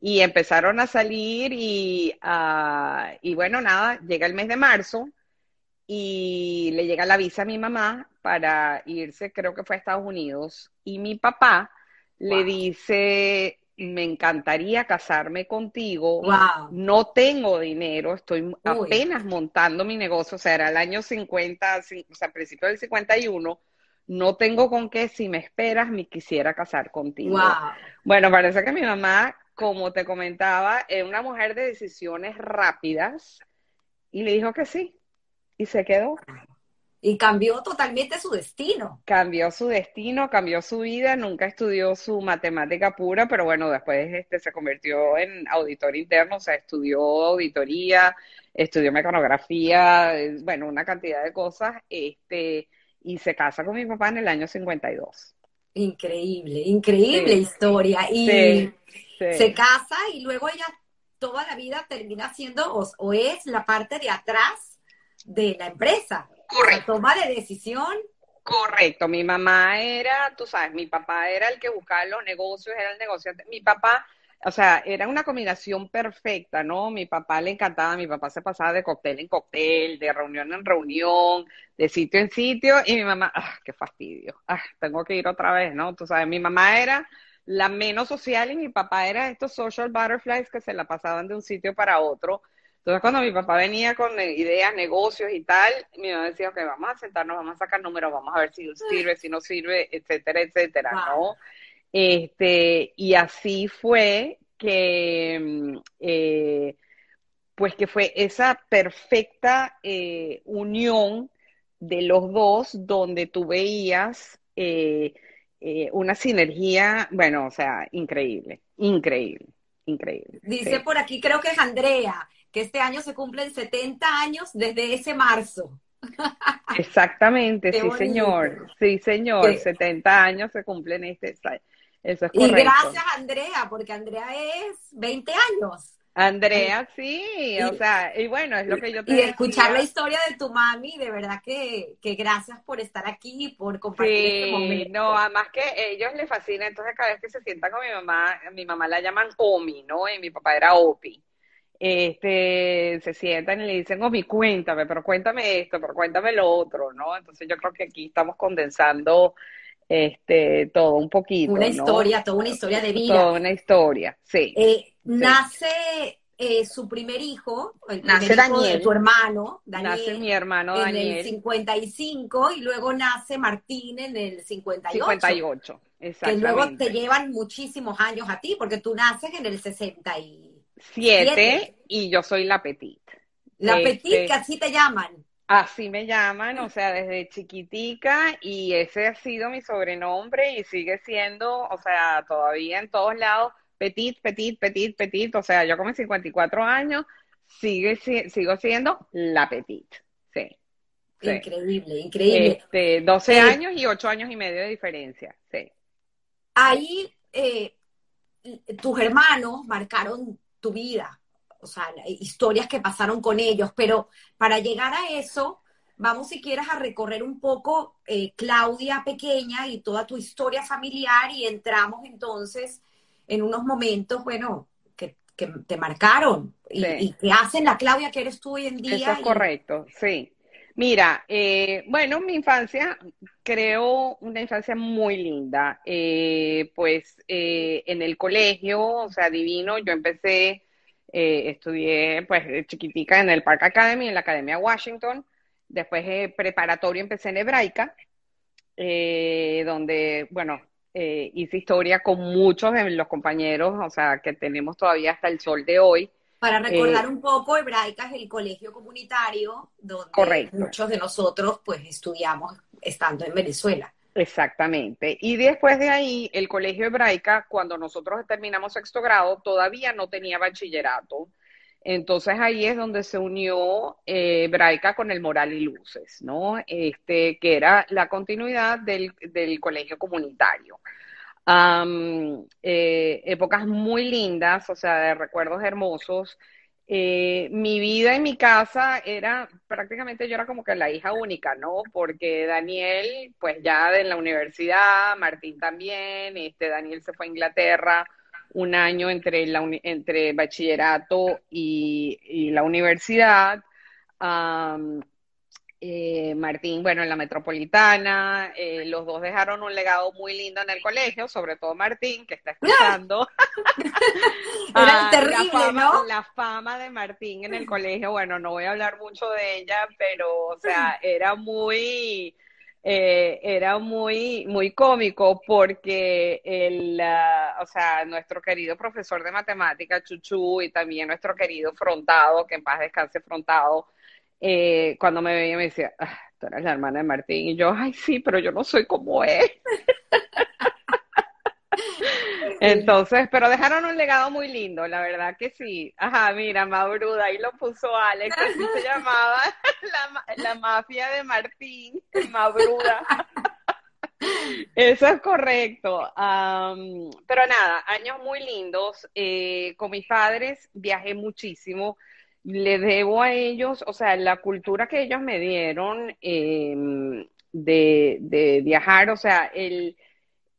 y empezaron a salir y, uh, y bueno, nada, llega el mes de marzo y le llega la visa a mi mamá para irse, creo que fue a Estados Unidos, y mi papá le dice, me encantaría casarme contigo. No tengo dinero, estoy apenas montando mi negocio, o sea, era el año 50, o sea, principio del 51. No tengo con qué, si me esperas, me quisiera casar contigo. Bueno, parece que mi mamá, como te comentaba, es una mujer de decisiones rápidas y le dijo que sí. Y se quedó. Y cambió totalmente su destino. Cambió su destino, cambió su vida, nunca estudió su matemática pura, pero bueno, después este, se convirtió en auditor interno, o sea, estudió auditoría, estudió mecanografía, bueno, una cantidad de cosas, este, y se casa con mi papá en el año 52. Increíble, increíble historia. Y se casa y luego ella toda la vida termina siendo o, es la parte de atrás de la empresa. Correcto. toma de decisión. Correcto, mi mamá era, tú sabes, mi papá era el que buscaba los negocios, era el negociante. Mi papá o sea, era una combinación perfecta, ¿no? Mi papá le encantaba, mi papá se pasaba de cóctel en cóctel, de reunión en reunión, de sitio en sitio, y mi mamá, ¡ah, qué fastidio! ¡Ah, tengo que ir otra vez, ¿no? Tú sabes, mi mamá era la menos social y mi papá era estos social butterflies que se la pasaban de un sitio para otro. Entonces, cuando mi papá venía con ideas, negocios y tal, mi mamá decía, ok, vamos a sentarnos, vamos a sacar números, vamos a ver si sirve, si no sirve, etcétera, etcétera, ¿no? Este, y así fue que, mm, eh, pues que fue esa perfecta eh, unión de los dos donde tú veías eh, una sinergia, bueno, o sea, increíble, increíble, increíble. Dice por aquí, creo que es Andrea, que este año se cumplen 70 años desde ese marzo. Exactamente, sí señor, sí señor, 70 años se cumplen este eso es correcto. Y gracias, Andrea, porque Andrea es 20 años. Andrea, sí, o sea, y bueno, es lo que yo te Y escuchar la historia de tu mami, de verdad que, que gracias por estar aquí y por compartir este sí, este momento. No, además que a ellos les fascina, entonces cada vez que se sientan con mi mamá, mi mamá la llaman Omi, ¿no? Y mi papá era Opi. Este, se sientan y le dicen, Omi, cuéntame, pero cuéntame esto, pero cuéntame lo otro, ¿no? Entonces yo creo que aquí estamos condensando este, todo un poquito. Una historia, toda una historia de vida. Toda una historia, sí. Eh, nace eh, su primer hijo, el nace Daniel. de tu hermano, Daniel. Nace mi hermano Daniel. En el 55 y luego nace Martín en el 58. 58, exactamente. Que luego te llevan muchísimos años a ti, porque tú naces en el 67. y yo soy la Petit. La Petit, este, que así te llaman. Así me llaman, o sea, desde chiquitica y ese ha sido mi sobrenombre y sigue siendo, o sea, todavía en todos lados, petit, petit, petit, petit, o sea, yo como 54 años, sigue, sigo siendo la petit, sí. Increíble, increíble. Este, 12 eh, años y 8 años y medio de diferencia, sí. Ahí eh, tus hermanos marcaron tu vida, o sea, historias que pasaron con ellos, pero para llegar a eso, vamos si quieres a recorrer un poco eh, Claudia pequeña y toda tu historia familiar y entramos entonces en unos momentos, bueno, que, te marcaron y, que hacen la Claudia que eres tú hoy en día. Eso es correcto, sí. Mira, eh, bueno, mi infancia, creo una infancia muy linda. Eh, pues en el colegio, o sea, divino, yo empecé eh, estudié, pues, chiquitica en el Park Academy, en la Academia Washington. Después, eh, preparatorio, empecé en hebraica, eh, donde, bueno, hice historia con muchos de los compañeros, o sea, que tenemos todavía hasta el sol de hoy. Para recordar un poco, Hebraica es el colegio comunitario donde muchos de nosotros pues estudiamos estando en Venezuela. Exactamente. Y después de ahí, el colegio hebraica, cuando nosotros terminamos sexto grado, todavía no tenía bachillerato. Entonces ahí es donde se unió eh, hebraica con el Moral y Luces, ¿no? Este, que era la continuidad del, colegio comunitario. Eh, épocas muy lindas, o sea, de recuerdos hermosos. Eh, mi vida en mi casa era prácticamente yo era como que la hija única, ¿no? Porque Daniel, pues ya de la universidad, Martín también, este Daniel se fue a Inglaterra un año entre, la, entre bachillerato y, la universidad. Eh, Martín, bueno, en la metropolitana, eh, los dos dejaron un legado muy lindo en el colegio, sobre todo Martín, que está escuchando. Era ah, terrible, la fama, ¿no? La fama de Martín en el colegio, bueno, no voy a hablar mucho de ella, pero, o sea, era muy, eh, era muy, muy cómico porque el, o sea, nuestro querido profesor de matemática, Chuchu, y también nuestro querido Frontado, que en paz descanse Frontado, eh, cuando me veía me decía, ah, tú eres la hermana de Martín. Y yo, ay, sí, pero yo no soy como él. Entonces, pero dejaron un legado muy lindo, la verdad que sí. Ajá, mira, Mauruda, ahí lo puso Alex, así se llamaba la, mafia de Martín, Mauruda. Eso es correcto. pero nada, años muy lindos. Eh, con mis padres viajé muchísimo. Le debo a ellos, o sea, la cultura que ellos me dieron em, de, de viajar, o sea, el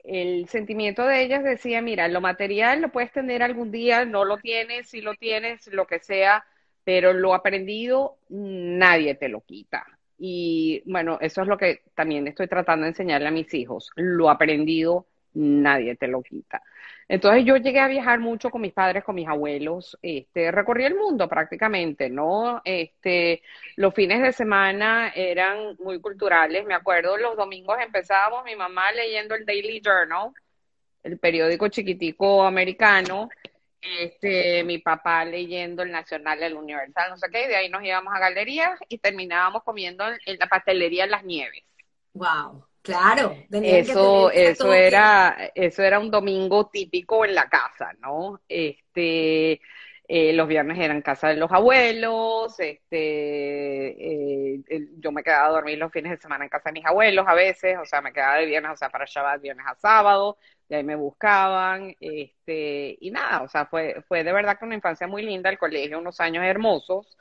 el sentimiento de ellas decía, mira, lo material lo puedes tener algún día, no lo tienes, si lo tienes, lo que sea, pero lo aprendido nadie te lo quita. Y bueno, eso es lo que también estoy tratando de enseñarle a mis hijos. Lo aprendido nadie te lo quita. Entonces yo llegué a viajar mucho con mis padres, con mis abuelos, este, recorrí el mundo prácticamente, ¿no? Este, los fines de semana eran muy culturales, me acuerdo, los domingos empezábamos mi mamá leyendo el Daily Journal, el periódico chiquitico americano, este, mi papá leyendo el Nacional, el Universal, no sé qué, y de ahí nos íbamos a galerías y terminábamos comiendo en la pastelería Las Nieves. Wow. Claro, eso, eso era, eso era un domingo típico en la casa, ¿no? Este, eh, los viernes eran casa de los abuelos, este, eh, yo me quedaba a dormir los fines de semana en casa de mis abuelos a veces, o sea, me quedaba de viernes, o sea, para Shabbat, viernes a sábado, de ahí me buscaban, este, y nada, o sea, fue, fue de verdad que una infancia muy linda, el colegio, unos años hermosos,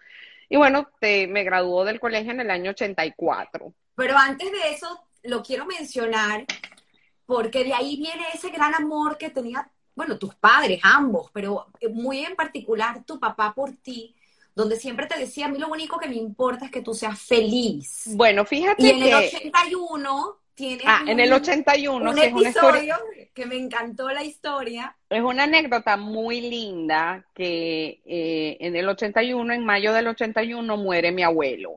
y bueno, te, me graduó del colegio en el año 84. Pero antes de eso, lo quiero mencionar porque de ahí viene ese gran amor que tenía, bueno, tus padres, ambos, pero muy en particular tu papá por ti, donde siempre te decía, a mí lo único que me importa es que tú seas feliz. Bueno, fíjate y en el 81 tienes ah, en el 81 un episodio que me encantó la historia. Es una anécdota muy linda que eh, en el 81, en mayo del 81, muere mi abuelo.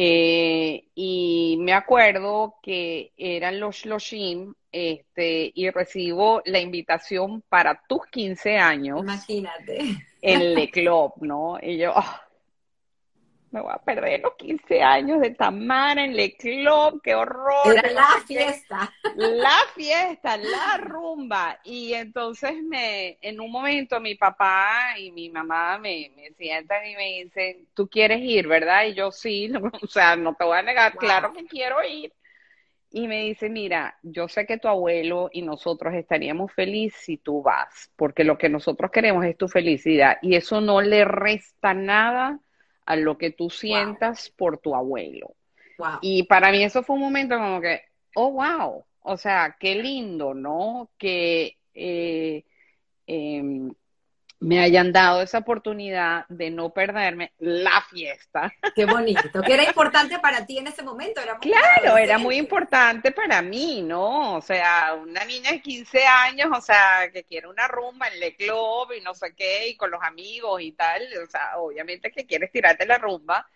Eh, y me acuerdo que eran los Shloshim, este, y recibo la invitación para tus 15 años. Imagínate. En Le Club, ¿no? Y yo, oh, me voy a perder los 15 años de Tamara en Le Club, qué horror. Era la fiesta. La fiesta, la rumba. Y entonces me, en un momento mi papá y mi mamá me, me sientan y me dicen, tú quieres ir, ¿verdad? Y yo sí, o sea, no te voy a negar, claro que quiero ir. Y me dice, mira, yo sé que tu abuelo y nosotros estaríamos felices si tú vas, porque lo que nosotros queremos es tu felicidad y eso no le resta nada a lo que tú sientas por tu abuelo. Y para mí eso fue un momento como que, oh, wow, o sea, qué lindo, ¿no? Que eh, em, me hayan dado esa oportunidad de no perderme la fiesta. Qué bonito, que era importante para ti en ese momento. Era claro, era muy importante para mí, ¿no? O sea, una niña de 15 años, o sea, que quiere una rumba en Le Club y no sé qué, y con los amigos y tal, o sea, obviamente que quieres tirarte la rumba.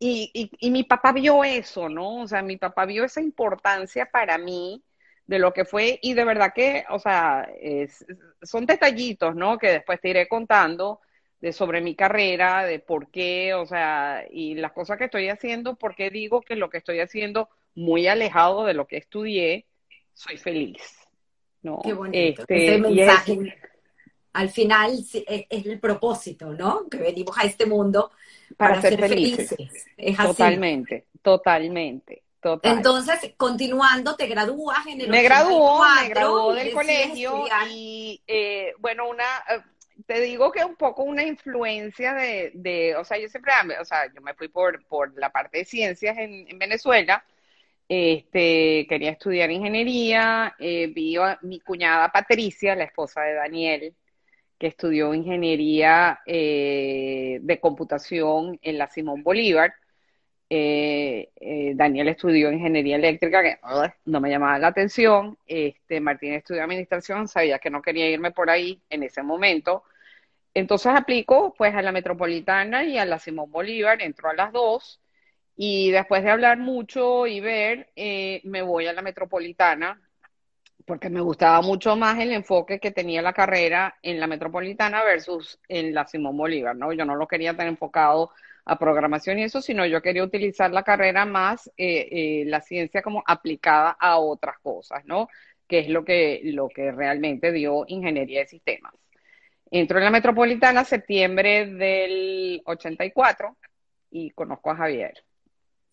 Y, y, y mi papá vio eso, ¿no? O sea, mi papá vio esa importancia para mí de lo que fue y de verdad que, o sea, son detallitos, ¿no? Que después te iré contando de sobre mi carrera, de por qué, o sea, y las cosas que estoy haciendo, porque digo que lo que estoy haciendo muy alejado de lo que estudié, soy feliz, ¿no? Qué bonito. Este, mensaje. Al final e, es el propósito, ¿no? Que venimos a este mundo para, ser, felices. Es totalmente, totalmente. Entonces, continuando, te gradúas en el Me graduó, me graduó del colegio y, eh, bueno, una, eh, te digo que un poco una influencia de, de, o sea, yo siempre, o sea, yo me fui por, por la parte de ciencias en, Venezuela, este, quería estudiar ingeniería, eh, vi a mi cuñada Patricia, la esposa de Daniel, que estudió ingeniería de computación en la Simón Bolívar, eh, eh, Daniel estudió ingeniería eléctrica, que no me llamaba la atención. Este, Martín estudió administración, sabía que no quería irme por ahí en ese momento. Entonces aplicó pues a la metropolitana y a la Simón Bolívar, entró a las dos. Y después de hablar mucho y ver, eh, me voy a la metropolitana porque me gustaba mucho más el enfoque que tenía la carrera en la metropolitana versus en la Simón Bolívar, ¿no? Yo no lo quería tener enfocado a programación y eso, sino yo quería utilizar la carrera más, eh, eh, la ciencia como aplicada a otras cosas, ¿no? Que es lo que, lo que realmente dio ingeniería de sistemas. Entro en la metropolitana septiembre del 84 y conozco a Javier.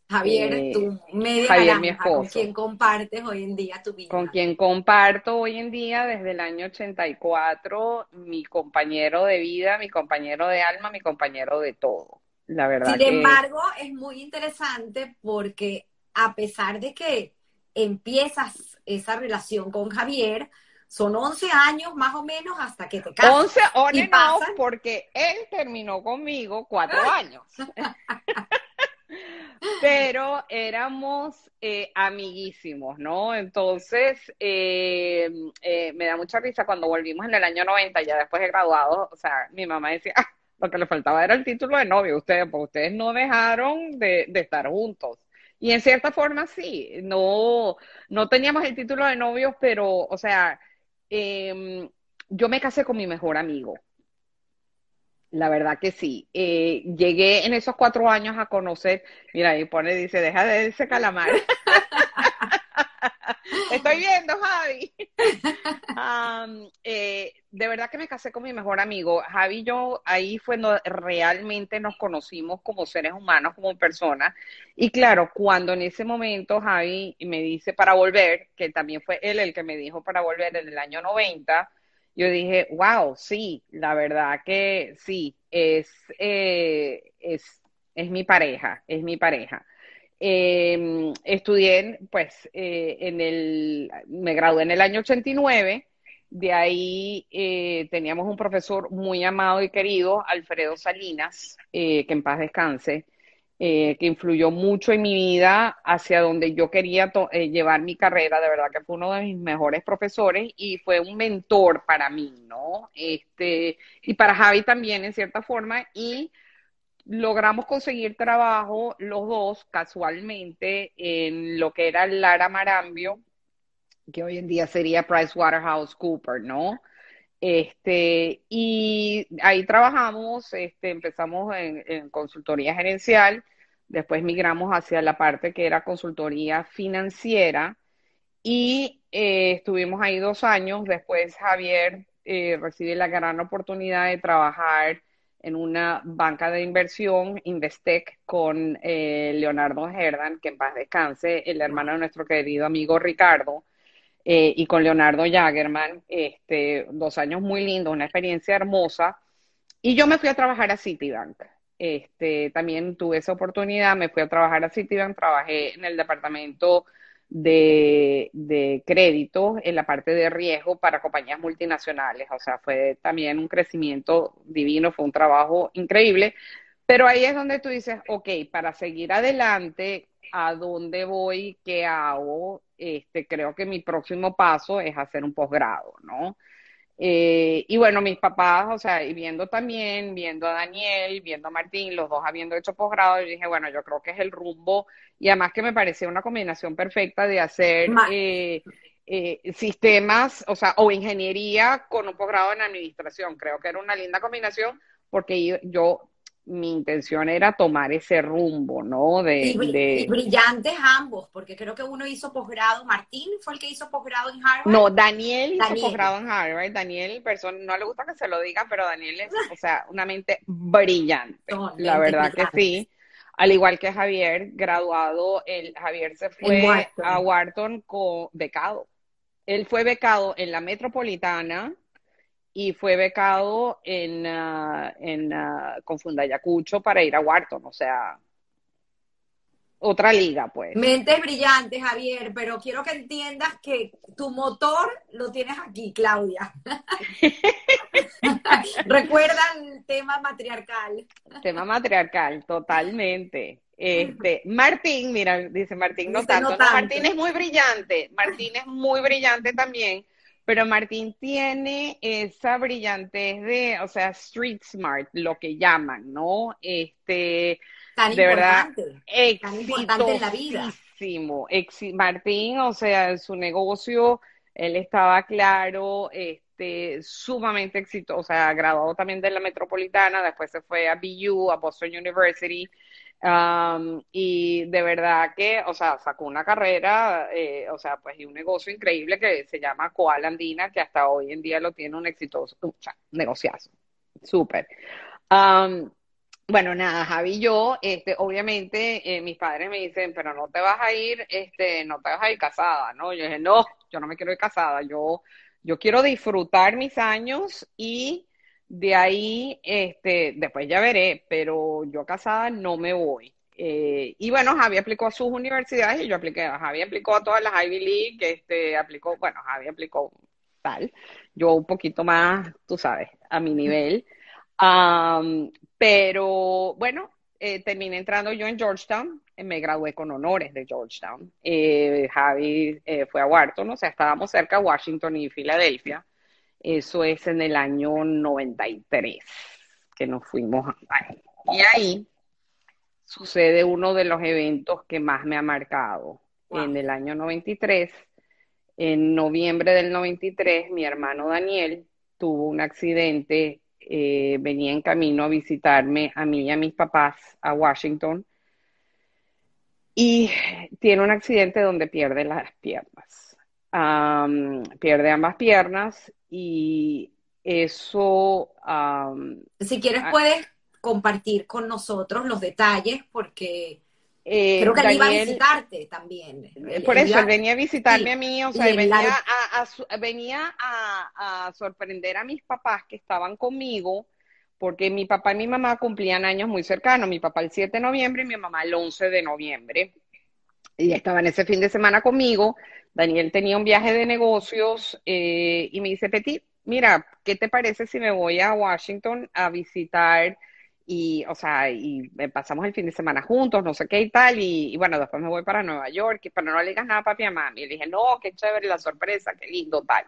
Javier, eh, tu media Javier, mi esposo. con quien compartes hoy en día tu vida. Con quien comparto hoy en día desde el año 84, mi compañero de vida, mi compañero de alma, mi compañero de todo. La verdad. Sin embargo, es muy interesante porque a pesar de que empiezas esa relación con Javier, son 11 años más o menos hasta que te casas. 11 on no, porque él terminó conmigo cuatro años. Pero éramos eh, amiguísimos, ¿no? Entonces, eh, eh, me da mucha risa cuando volvimos en el año 90, ya después de graduado, o sea, mi mamá decía, ah, lo que le faltaba era el título de novio, ustedes, porque ustedes no dejaron de, estar juntos. Y en cierta forma sí, no, no teníamos el título de novios, pero, o sea, em, yo me casé con mi mejor amigo. La verdad que sí. Eh, llegué en esos cuatro años a conocer, mira, ahí pone, dice, deja de ese calamar. Estoy viendo, Javi. Eh, de verdad que me casé con mi mejor amigo. Javi y yo, ahí fue donde realmente nos conocimos como seres humanos, como personas. Y claro, cuando en ese momento Javi me dice para volver, que también fue él el que me dijo para volver en el año 90, yo dije, wow, sí, la verdad que sí, es, eh, es, es mi pareja, es mi pareja. Eh, estudié, pues, eh, en el, me gradué en el año 89, de ahí eh, teníamos un profesor muy amado y querido, Alfredo Salinas, que en paz descanse, que influyó mucho en mi vida hacia donde yo quería llevar mi carrera, de verdad que fue uno de mis mejores profesores y fue un mentor para mí, ¿no? Este, y para Javi también, en cierta forma, y logramos conseguir trabajo los dos casualmente en lo que era Lara Marambio, que hoy en día sería PricewaterhouseCoopers, ¿no? Este, y ahí trabajamos, este, empezamos en, consultoría gerencial, después migramos hacia la parte que era consultoría financiera y eh, estuvimos ahí dos años. Después Javier eh, recibe la gran oportunidad de trabajar en una banca de inversión, Investec, con eh, Leonardo Herdan, que en paz descanse, el hermano de nuestro querido amigo Ricardo, eh, y con Leonardo Jagerman, este, dos años muy lindos, una experiencia hermosa. Y yo me fui a trabajar a Citibank. Este, también tuve esa oportunidad, me fui a trabajar a Citibank, trabajé en el departamento de, de crédito en la parte de riesgo para compañías multinacionales. O sea, fue también un crecimiento divino, fue un trabajo increíble. Pero ahí es donde tú dices, ok, para seguir adelante, ¿a dónde voy? ¿Qué hago? Este, creo que mi próximo paso es hacer un posgrado, ¿no? Eh, y bueno, mis papás, o sea, y viendo también, viendo a Daniel, viendo a Martín, los dos habiendo hecho posgrado, yo dije, bueno, yo creo que es el rumbo, y además que me parecía una combinación perfecta de hacer eh, eh, sistemas, o sea, o ingeniería con un posgrado en administración. Creo que era una linda combinación porque yo mi intención era tomar ese rumbo, ¿no? De, y, brillantes ambos, porque creo que uno hizo posgrado, Martín fue el que hizo posgrado en Harvard. No, Daniel, hizo posgrado en Harvard. Daniel, persona, no le gusta que se lo diga, pero Daniel es, o sea, una mente brillante. la verdad que sí. Al igual que Javier, graduado, el, Javier se fue a Wharton con becado. Él fue becado en la metropolitana, y fue becado en, uh, en uh, con Fundayacucho para ir a Wharton, o sea, otra liga, pues. Mentes brillantes, Javier, pero quiero que entiendas que tu motor lo tienes aquí, Claudia. Recuerda el tema matriarcal. Tema matriarcal, totalmente. Este, Martín, mira, dice Martín, no tanto. Martín es muy brillante. Martín es muy brillante también pero Martín tiene esa brillantez de, o sea, street smart, lo que llaman, ¿no? Este, tan de verdad, tan importante en la vida. Martín, o sea, en su negocio, él estaba claro, este, este, sumamente sea, graduado también de la Metropolitana, después se fue a BU, a Boston University, um, y de verdad que, o sea, sacó una carrera, eh, o sea, pues y un negocio increíble que se llama Coal Andina, que hasta hoy en día lo tiene un exitoso, o negociazo, súper. Um, bueno, nada, Javi y yo, este, obviamente, eh, mis padres me dicen, pero no te vas a ir, este, no te vas a ir casada, ¿no? Yo dije, no, yo no me quiero ir casada, yo, yo quiero disfrutar mis años y de ahí, este, después ya veré, pero yo casada no me voy. Eh, y bueno, Javi aplicó a sus universidades y yo apliqué, Javi aplicó a todas las Ivy League, este, aplicó, bueno, Javi aplicó tal, yo un poquito más, tú sabes, a mi nivel. pero bueno, eh, terminé entrando yo en Georgetown, me gradué con honores de Georgetown. Eh, Javi fue a Wharton, o sea, estábamos cerca de Washington y Filadelfia. Eso es en el año 93 que nos fuimos. Y ahí sucede uno de los eventos que más me ha marcado. En el año 93, en noviembre del 93, mi hermano Daniel tuvo un accidente eh, venía en camino a visitarme a mí y a mis papás a Washington y tiene un accidente donde pierde las piernas. pierde ambas piernas y eso... si quieres puedes compartir con nosotros los detalles porque eh, Creo que él iba a visitarte también. por eso, él venía a visitarme a mí, o sea, venía, a, venía a, sorprender a mis papás que estaban conmigo, porque mi papá y mi mamá cumplían años muy cercanos, mi papá el 7 de noviembre y mi mamá el 11 de noviembre. Y estaban ese fin de semana conmigo, Daniel tenía un viaje de negocios eh, y me dice, Petit, mira, ¿qué te parece si me voy a Washington a visitar y, o sea, y pasamos el fin de semana juntos, no sé qué y tal, y, bueno, después me voy para Nueva York, y, pero no le digas nada a papi y a mami. Y le dije, no, qué chévere la sorpresa, qué lindo, tal.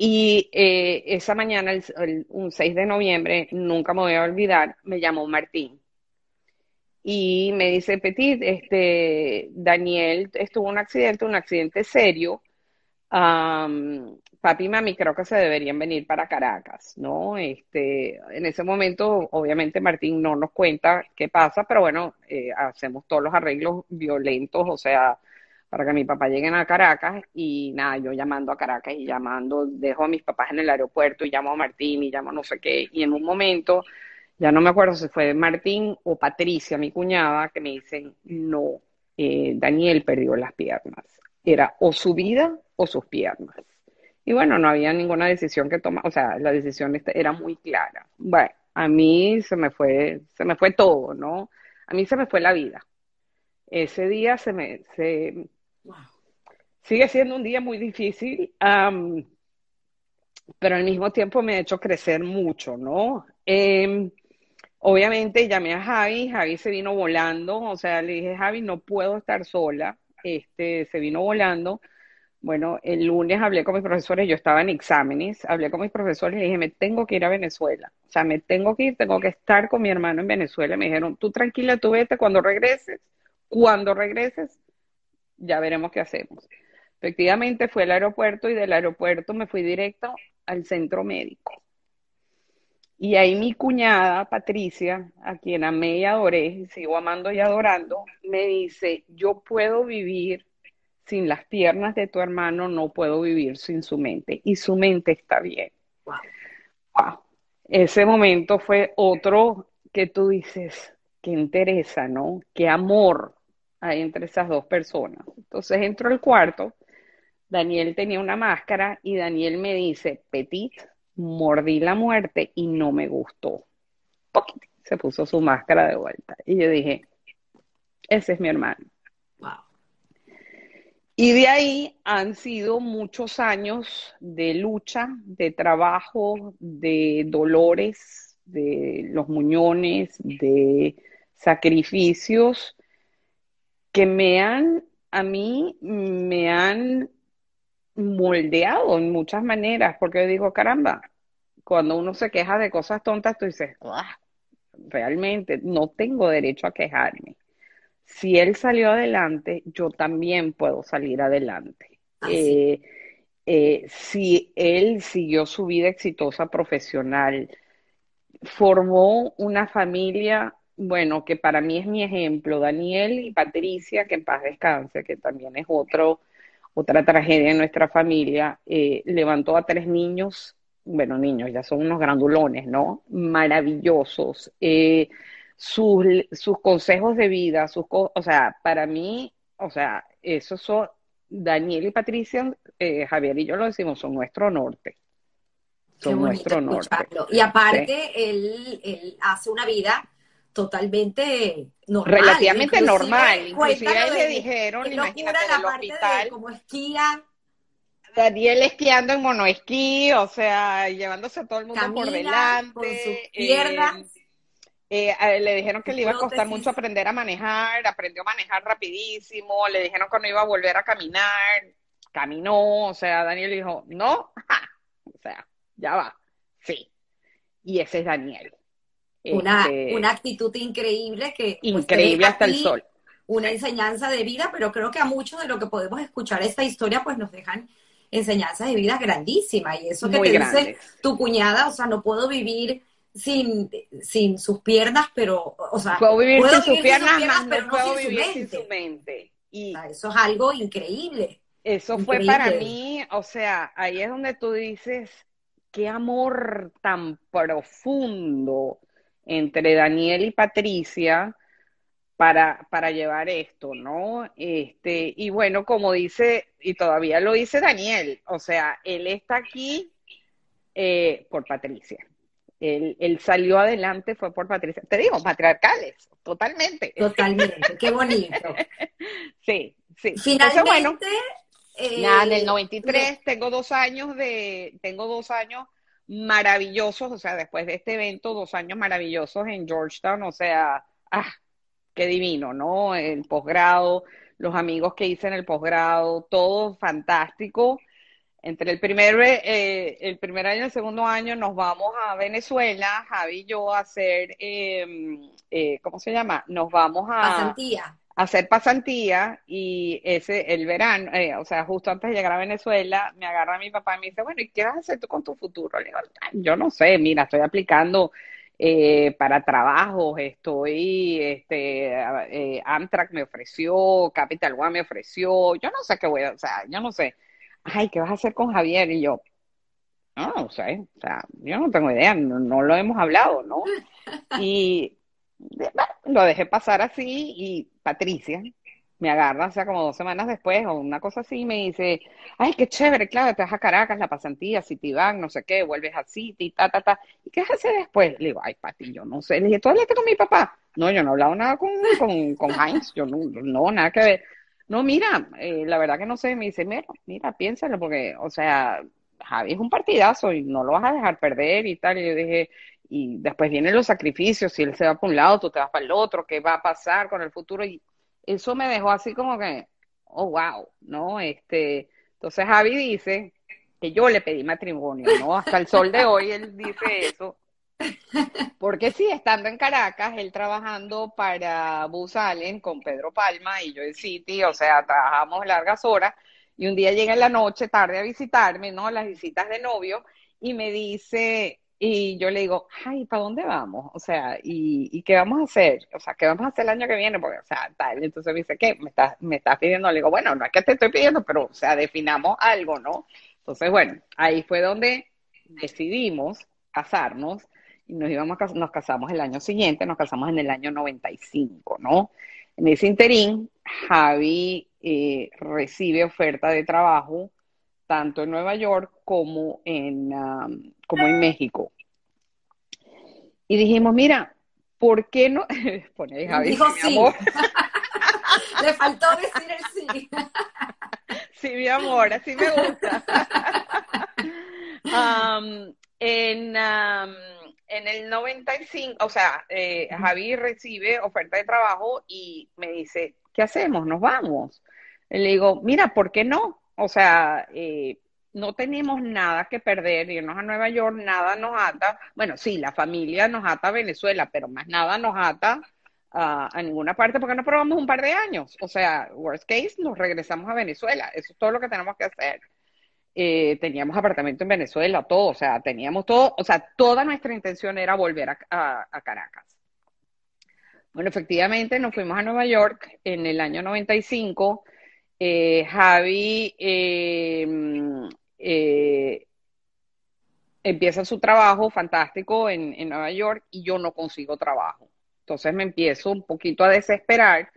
Y eh, esa mañana, el, un 6 de noviembre, nunca me voy a olvidar, me llamó Martín. Y me dice, Petit, este, Daniel estuvo un accidente, un accidente serio, papi y mami creo que se deberían venir para Caracas, ¿no? Este, en ese momento, obviamente Martín no nos cuenta qué pasa, pero bueno, eh, hacemos todos los arreglos violentos, o sea, para que mi papá lleguen a Caracas y nada, yo llamando a Caracas y llamando, dejo a mis papás en el aeropuerto y llamo a Martín y llamo no sé qué, y en un momento, ya no me acuerdo si fue Martín o Patricia, mi cuñada, que me dicen, no, eh, Daniel perdió las piernas. Era o su vida o sus piernas. Y bueno, no había ninguna decisión que tomar, o sea, la decisión era muy clara. Bueno, a mí se me fue, se me fue todo, ¿no? A mí se me fue la vida. Ese día se me, se, sigue siendo un día muy difícil, pero al mismo tiempo me ha hecho crecer mucho, ¿no? Em, obviamente llamé a Javi, Javi se vino volando, o sea, le dije, Javi, no puedo estar sola, este, se vino volando bueno, el lunes hablé con mis profesores, yo estaba en exámenes, hablé con mis profesores y dije, me tengo que ir a Venezuela. O sea, me tengo que ir, tengo que estar con mi hermano en Venezuela. Me dijeron, tú tranquila, tú vete cuando regreses. Cuando regreses, ya veremos qué hacemos. Efectivamente, fui al aeropuerto y del aeropuerto me fui directo al centro médico. Y ahí mi cuñada, Patricia, a quien amé y adoré, sigo amando y adorando, me dice, yo puedo vivir sin las piernas de tu hermano no puedo vivir sin su mente y su mente está bien. Wow. Ese momento fue otro que tú dices, qué interesa, ¿no? Qué amor hay entre esas dos personas. Entonces entro al cuarto, Daniel tenía una máscara y Daniel me dice, Petit, mordí la muerte y no me gustó. Se puso su máscara de vuelta. Y yo dije, ese es mi hermano. Y de ahí han sido muchos años de lucha, de trabajo, de dolores, de los muñones, de sacrificios que me han, a mí, me han moldeado en muchas maneras, porque yo digo, caramba, cuando uno se queja de cosas tontas, tú dices, ah, realmente no tengo derecho a quejarme si él salió adelante, yo también puedo salir adelante. Eh, eh, si él siguió su vida exitosa profesional, formó una familia, bueno, que para mí es mi ejemplo, Daniel y Patricia, que en paz descanse, que también es otro, otra tragedia en nuestra familia, eh, levantó a tres niños, bueno, niños, ya son unos grandulones, ¿no? Maravillosos. Eh, sus, sus consejos de vida, sus, o sea, para mí, o sea, esos son, Daniel y Patricia, eh, Javier y yo lo decimos, son nuestro norte. Son nuestro norte. Y aparte, él, él hace una vida totalmente normal. Relativamente normal. Inclusive ahí le dijeron, imagínate, en el hospital. como esquía. Daniel esquiando en monoesquí, o sea, llevándose a todo el mundo por delante. Con sus piernas. Eh, le dijeron que le iba a costar mucho aprender a manejar, aprendió a manejar rapidísimo, le dijeron que no iba a volver a caminar, caminó, o sea, Daniel dijo, no, o sea, ya va, sí. Y ese es Daniel. Una, este, una actitud increíble que... Pues, increíble hasta el sol. Una enseñanza de vida, pero creo que a muchos de lo que podemos escuchar esta historia, pues nos dejan enseñanzas de vida grandísimas. Y eso que te dice tu cuñada, o sea, no puedo vivir sin, sin sus piernas, pero, o sea, puedo vivir sin, sus, piernas, pero no puedo vivir sin su mente. Y eso es algo increíble. Eso fue para mí, o sea, ahí es donde tú dices, qué amor tan profundo entre Daniel y Patricia para, para llevar esto, ¿no? Este, y bueno, como dice, y todavía lo dice Daniel, o sea, él está aquí eh, por Patricia. Él, salió adelante, fue por Patricia. Te digo, patriarcales, totalmente. Totalmente, qué bonito. sí, sí. Finalmente. bueno, eh, nada, en el 93 tengo dos años de, tengo dos años maravillosos, o sea, después de este evento, dos años maravillosos en Georgetown, o sea, ah, qué divino, ¿no? El posgrado, los amigos que hice en el posgrado, todo fantástico. Entre el primer, eh, el primer año y el segundo año nos vamos a Venezuela, Javi y yo a hacer, em, eh, ¿cómo se llama? Nos vamos a... Pasantía. Hacer pasantía y ese, el verano, eh, o sea, justo antes de llegar a Venezuela, me agarra mi papá y me dice, bueno, ¿y qué vas a hacer tú con tu futuro? Le digo, yo no sé, mira, estoy aplicando para trabajos, estoy, este, Amtrak me ofreció, Capital One me ofreció, yo no sé qué voy a, o sea, yo no sé ay, ¿qué vas a hacer con Javier? Y yo, no, no sé, o sea, yo no tengo idea, no, lo hemos hablado, ¿no? Y lo dejé pasar así y Patricia me agarra, o sea, como dos semanas después o una cosa así, y me dice, ay, qué chévere, claro, te vas a Caracas, la pasantía, van, no sé qué, vuelves a City, ta, ta, ta. ¿Y qué haces después? Le digo, ay, Pati, yo no sé. Le dije, ¿tú hablaste con mi papá? No, yo no he hablado nada con, con, con Heinz, yo no, no, nada que ver. No, mira, eh, la verdad que no sé, me dice, mira, mira, piénsalo, porque, o sea, Javi es un partidazo y no lo vas a dejar perder y tal. Y yo dije, y después vienen los sacrificios, si él se va para un lado, tú te vas para el otro, ¿qué va a pasar con el futuro? Y eso me dejó así como que, oh, wow, ¿no? Este, entonces Javi dice que yo le pedí matrimonio, ¿no? Hasta el sol de hoy él dice eso. Porque sí, estando en Caracas, él trabajando para Bus Allen con Pedro Palma y yo en City, o sea, trabajamos largas horas, y un día llega en la noche, tarde a visitarme, ¿no? Las visitas de novio, y me dice, y yo le digo, ay, ¿para dónde vamos? O sea, ¿y, qué vamos a hacer? O sea, ¿qué vamos a hacer el año que viene? Porque, o sea, tal. Entonces me dice, ¿qué? ¿Me estás, me estás pidiendo? Le digo, bueno, no es que te estoy pidiendo, pero, o sea, definamos algo, ¿no? Entonces, bueno, ahí fue donde decidimos casarnos y nos íbamos nos casamos el año siguiente, nos casamos en el año 95, ¿no? En ese interín, Javi eh, recibe oferta de trabajo tanto en Nueva York como en, como en México. Y dijimos, mira, ¿por qué no? Pone Javi, Dijo mi amor. Le faltó decir el sí. sí, mi amor, así me gusta. Um, en, um, en el 95, o sea, eh, Javi recibe oferta de trabajo y me dice, ¿qué hacemos? ¿Nos vamos? Le digo, mira, ¿por qué no? O sea, eh, no tenemos nada que perder, irnos a Nueva York, nada nos ata. Bueno, sí, la familia nos ata a Venezuela, pero más nada nos ata a, ninguna parte porque no probamos un par de años. O sea, worst case, nos regresamos a Venezuela. Eso es todo lo que tenemos que hacer. eh, teníamos apartamento en Venezuela, todo, o sea, teníamos todo, o sea, toda nuestra intención era volver a, Caracas. Bueno, efectivamente nos fuimos a Nueva York en el año 95. Eh, Javi em, eh, empieza su trabajo fantástico en, en Nueva York y yo no consigo trabajo. Entonces me empiezo un poquito a desesperar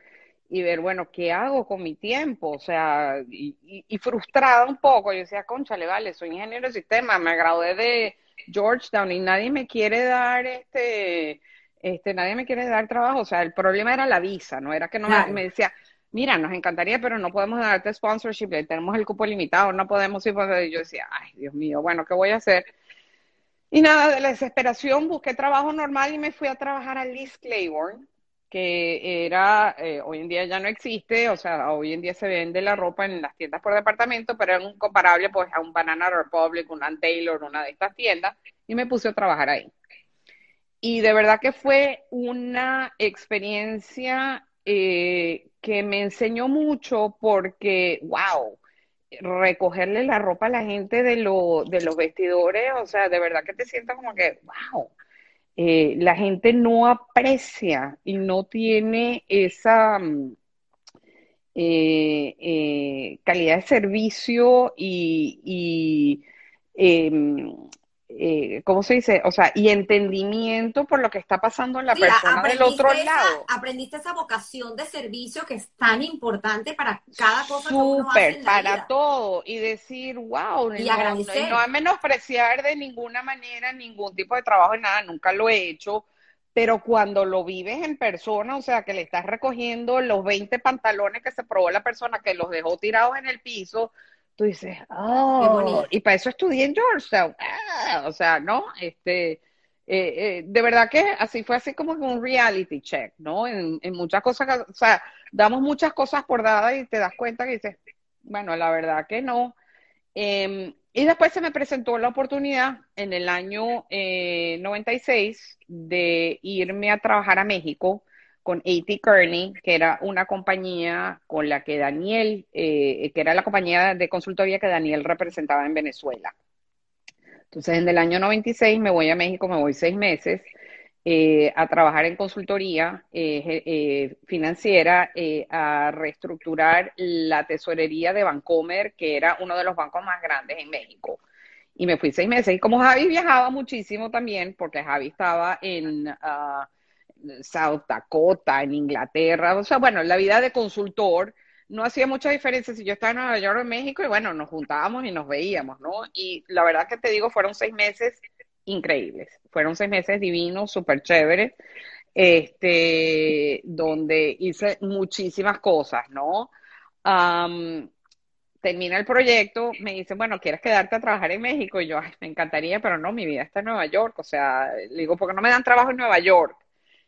y ver, bueno, ¿qué hago con mi tiempo? O sea, y, frustrada un poco. Yo decía, conchale, vale, soy ingeniero de sistema, me gradué de Georgetown y nadie me quiere dar este, este, nadie me quiere dar trabajo. O sea, el problema era la visa, no era que no me, decía, mira, nos encantaría, pero no podemos darte sponsorship, tenemos el cupo limitado, no podemos ir. Yo decía, ay, Dios mío, bueno, ¿qué voy a hacer? Y nada, de la desesperación busqué trabajo normal y me fui a trabajar a Liz Claiborne que era, eh, hoy en día ya no existe, o sea, hoy en día se vende la ropa en las tiendas por departamento, pero era un comparable pues a un Banana Republic, un Taylor, una de estas tiendas, y me puse a trabajar ahí. Y de verdad que fue una experiencia eh, que me enseñó mucho porque, wow, recogerle la ropa a la gente de, lo, de los vestidores, o sea, de verdad que te sientas como que, wow, eh, la gente no aprecia y no tiene esa mm, eh, eh, calidad de servicio y, em, eh, ¿cómo se dice? O sea, y entendimiento por lo que está pasando en la persona del otro lado. Aprendiste esa vocación de servicio que es tan importante para cada cosa Súper, para todo. Y decir, wow, y no, agradecer. No, a menospreciar de ninguna manera ningún tipo de trabajo y nada, nunca lo he hecho. Pero cuando lo vives en persona, o sea, que le estás recogiendo los 20 pantalones que se probó la persona, que los dejó tirados en el piso, tú dices, oh, y para eso estudié en Georgetown. Ah, o sea, ¿no? Este, eh, eh, de verdad que así fue así como un reality check, ¿no? En, muchas cosas, o sea, damos muchas cosas por dadas y te das cuenta que dices, bueno, la verdad que no. Em, y después se me presentó la oportunidad en el año 96 eh, de irme a trabajar a México con A.T. Kearney, que era una compañía con la que Daniel, eh, que era la compañía de consultoría que Daniel representaba en Venezuela. Entonces, en el año 96 me voy a México, me voy seis meses eh, a trabajar en consultoría eh, financiera, a reestructurar la tesorería de Bancomer, que era uno de los bancos más grandes en México. Y me fui seis meses. Y como Javi viajaba muchísimo también, porque Javi estaba en... Ah, South Dakota, en Inglaterra, o sea, bueno, la vida de consultor no hacía mucha diferencia si yo estaba en Nueva York o en México y bueno, nos juntábamos y nos veíamos, ¿no? Y la verdad que te digo, fueron seis meses increíbles, fueron seis meses divinos, súper chéveres, este, donde hice muchísimas cosas, ¿no? termina el proyecto, me dicen, bueno, ¿quieres quedarte a trabajar en México? Y yo, ay, me encantaría, pero no, mi vida está en Nueva York, o sea, le digo, ¿por qué no me dan trabajo en Nueva York?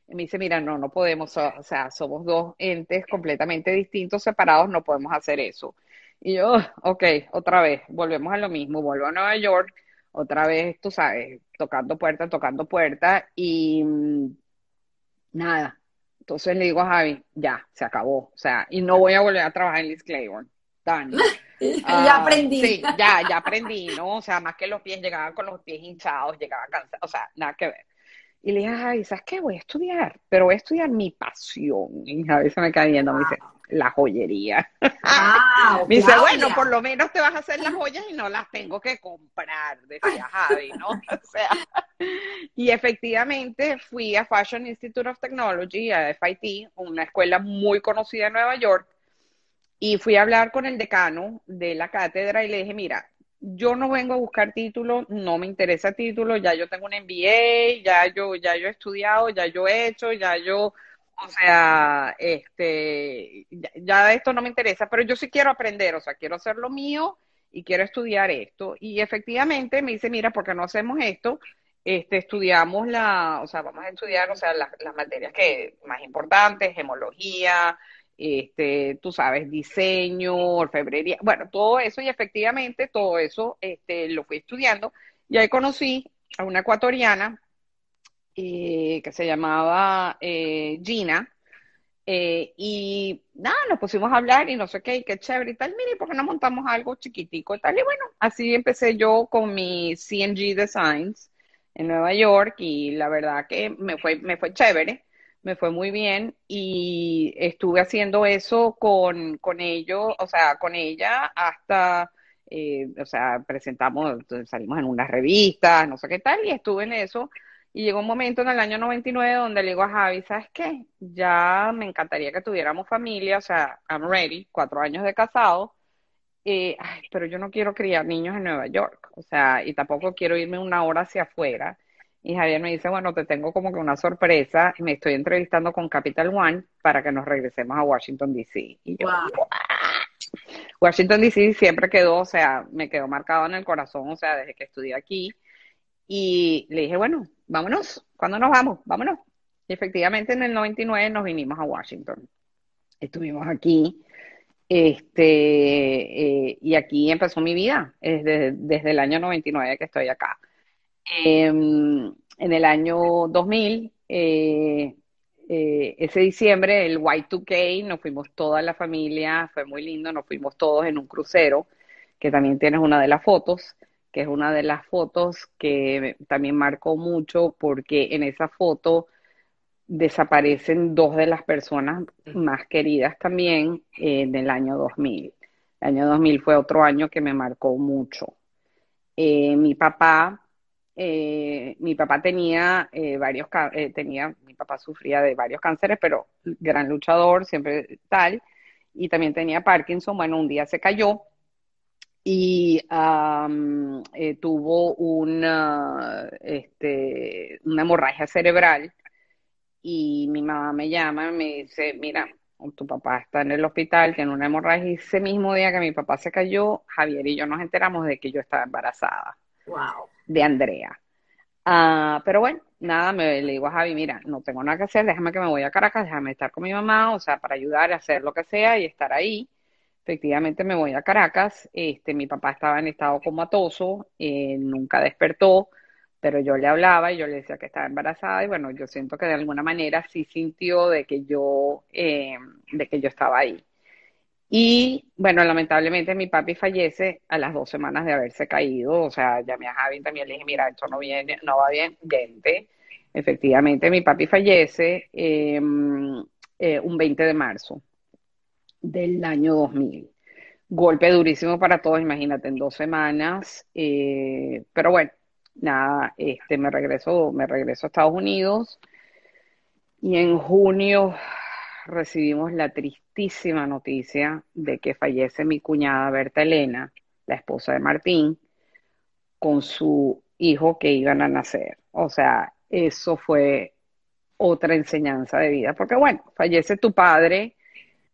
Y me dice, mira, no, no podemos, o sea, somos dos entes completamente distintos, separados, no podemos hacer eso. Y yo, ok, otra vez, volvemos a lo mismo, vuelvo a Nueva York, otra vez, tú sabes, tocando puerta, tocando puerta, y mm, nada. Entonces le digo a Javi, ya, se acabó, o sea, y no voy a volver a trabajar en Liz Claiborne. Done. ya ah, aprendí. Sí, ya, ya aprendí, ¿no? O sea, más que los pies, llegaban con los pies hinchados, llegaba cansado, o sea, nada que ver. Y le dije, ay, ¿sabes qué? Voy a estudiar, pero voy a estudiar mi pasión. Y a veces me cae viendo, me dice, la joyería. me dice, bueno, por lo menos te vas a hacer las joyas y no las tengo que comprar, decía Javi, ¿no? O sea, y efectivamente fui a Fashion Institute of Technology, a FIT, una escuela muy conocida en Nueva York, y fui a hablar con el decano de la cátedra y le dije, mira, yo no vengo a buscar título, no me interesa título, ya yo tengo un MBA, ya yo, ya yo he estudiado, ya yo he hecho, ya yo, o sea, este, ya, esto no me interesa, pero yo sí quiero aprender, o sea, quiero hacer lo mío y quiero estudiar esto. Y efectivamente me dice, mira, ¿por qué no hacemos esto? Este, estudiamos la, o sea, vamos a estudiar, o sea, las, las materias que más importantes, gemología, este, tú sabes, diseño, orfebrería, bueno, todo eso y efectivamente todo eso este, lo fui estudiando y ahí conocí a una ecuatoriana eh, que se llamaba eh, Gina, Eh, y nada, nos pusimos a hablar y no sé qué, qué chévere y tal. Mire, ¿por qué no montamos algo chiquitico y tal? Y bueno, así empecé yo con mi CNG Designs en Nueva York y la verdad que me fue, me fue chévere, me fue muy bien y estuve haciendo eso con, con ellos, o sea, con ella hasta, eh, o sea, presentamos, salimos en unas revistas, no sé qué tal, y estuve en eso y llegó un momento en el año 99 donde le digo a Javi, ¿sabes qué? Ya me encantaría que tuviéramos familia, o sea, I'm ready, cuatro años de casado, eh, pero yo no quiero criar niños en Nueva York, o sea, y tampoco quiero irme una hora hacia afuera. Y Javier me dice, bueno, te tengo como que una sorpresa, y me estoy entrevistando con Capital One para que nos regresemos a Washington, D.C. Y yo, Washington, D.C. siempre quedó, o sea, me quedó marcado en el corazón, o sea, desde que estudié aquí. Y le dije, bueno, vámonos, ¿cuándo nos vamos? Vámonos. Y efectivamente en el 99 nos vinimos a Washington. Estuvimos aquí, este, eh, y aquí empezó mi vida, desde, desde, el año 99 que estoy acá. Em, en el año 2000, eh, eh, ese diciembre, el Y2K, nos fuimos toda la familia, fue muy lindo, nos fuimos todos en un crucero, que también tienes una de las fotos que es una de las fotos que también marcó mucho porque en esa foto desaparecen dos de las personas más queridas también en el año 2000. El año 2000 fue otro año que me marcó mucho. Eh, mi papá, eh, mi papá tenía eh, varios, tenía, mi papá sufría de varios cánceres, pero gran luchador, siempre tal, y también tenía Parkinson. Bueno, un día se cayó y eh, tuvo una, este, una hemorragia cerebral y mi mamá me llama y me dice, mira, tu papá está en el hospital, tiene una hemorragia y ese mismo día que mi papá se cayó, Javier y yo nos enteramos de que yo estaba embarazada wow. de Andrea. Ah, pero bueno, nada, me, le digo a Javi, mira, no tengo nada que hacer, déjame que me voy a Caracas, déjame estar con mi mamá, o sea, para ayudar a hacer lo que sea y estar ahí. Efectivamente me voy a Caracas, este, mi papá estaba en estado comatoso, eh, nunca despertó, pero yo le hablaba y yo le decía que estaba embarazada y bueno, yo siento que de alguna manera sí sintió de que yo, eh, de que yo estaba ahí. Y bueno, lamentablemente mi papi fallece a las dos semanas de haberse caído, o sea, llamé a Javi también le dije, mira, esto no viene, no va bien, gente. Efectivamente, mi papi fallece em, eh, un 20 de marzo del año 2000. Golpe durísimo para todos, imagínate, en dos semanas. Eh, pero bueno, nada, este, me regreso, me regreso a Estados Unidos y en junio recibimos la noticia de que fallece mi cuñada Berta Elena, la esposa de Martín, con su hijo que iban a nacer. O sea, eso fue otra enseñanza de vida, porque bueno, fallece tu padre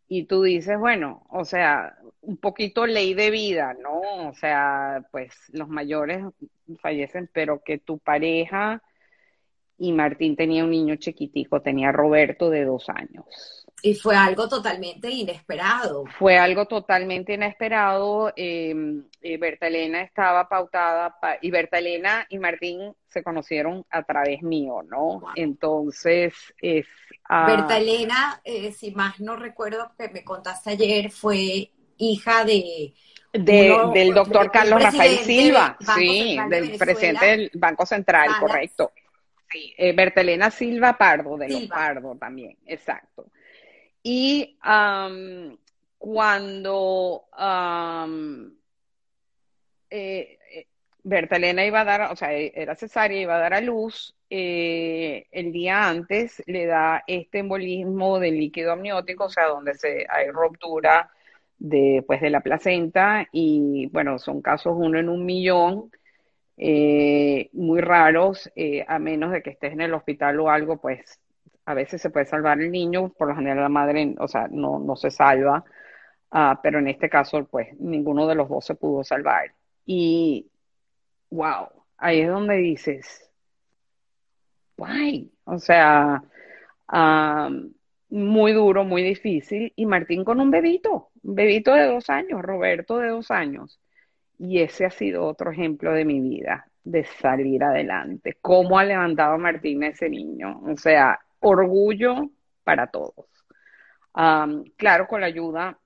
y tú dices, bueno, o sea, un poquito ley de vida, ¿no? O sea, pues los mayores fallecen, pero que tu pareja y Martín tenía un niño chiquitico, tenía Roberto de dos años. Y fue algo totalmente inesperado. Fue algo totalmente inesperado. Em, eh, Berta Elena estaba pautada y Berta Elena y Martín se conocieron a través mío, ¿no? Entonces es... Uh, Berta Elena, eh, si más no recuerdo que me contaste ayer, fue hija de... del doctor Carlos Rafael Silva, sí, del presidente del Banco Central, correcto. Sí, eh, Berta Elena Silva Pardo, de los Pardo también, exacto. Y cuando eh, eh, Bertalena iba a dar, o sea, era cesárea, iba a dar a luz, eh, el día antes le da este embolismo del líquido amniótico, o sea, donde se, hay ruptura de, pues, de la placenta y, bueno, son casos uno en un millón, muy raros, a menos de que estés en el hospital o algo, pues a veces se puede salvar el niño, por lo general la madre, o sea, no, no se salva, ah, pero en este caso, pues ninguno de los dos se pudo salvar. Y, wow, ahí es donde dices, guay, o sea, muy duro, muy difícil, y Martín con un bebito, un bebito de dos años, Roberto de dos años. Y ese ha sido otro ejemplo de mi vida, de salir adelante. ¿Cómo ha levantado Martín a ese niño? O sea, orgullo para todos. claro, con la ayuda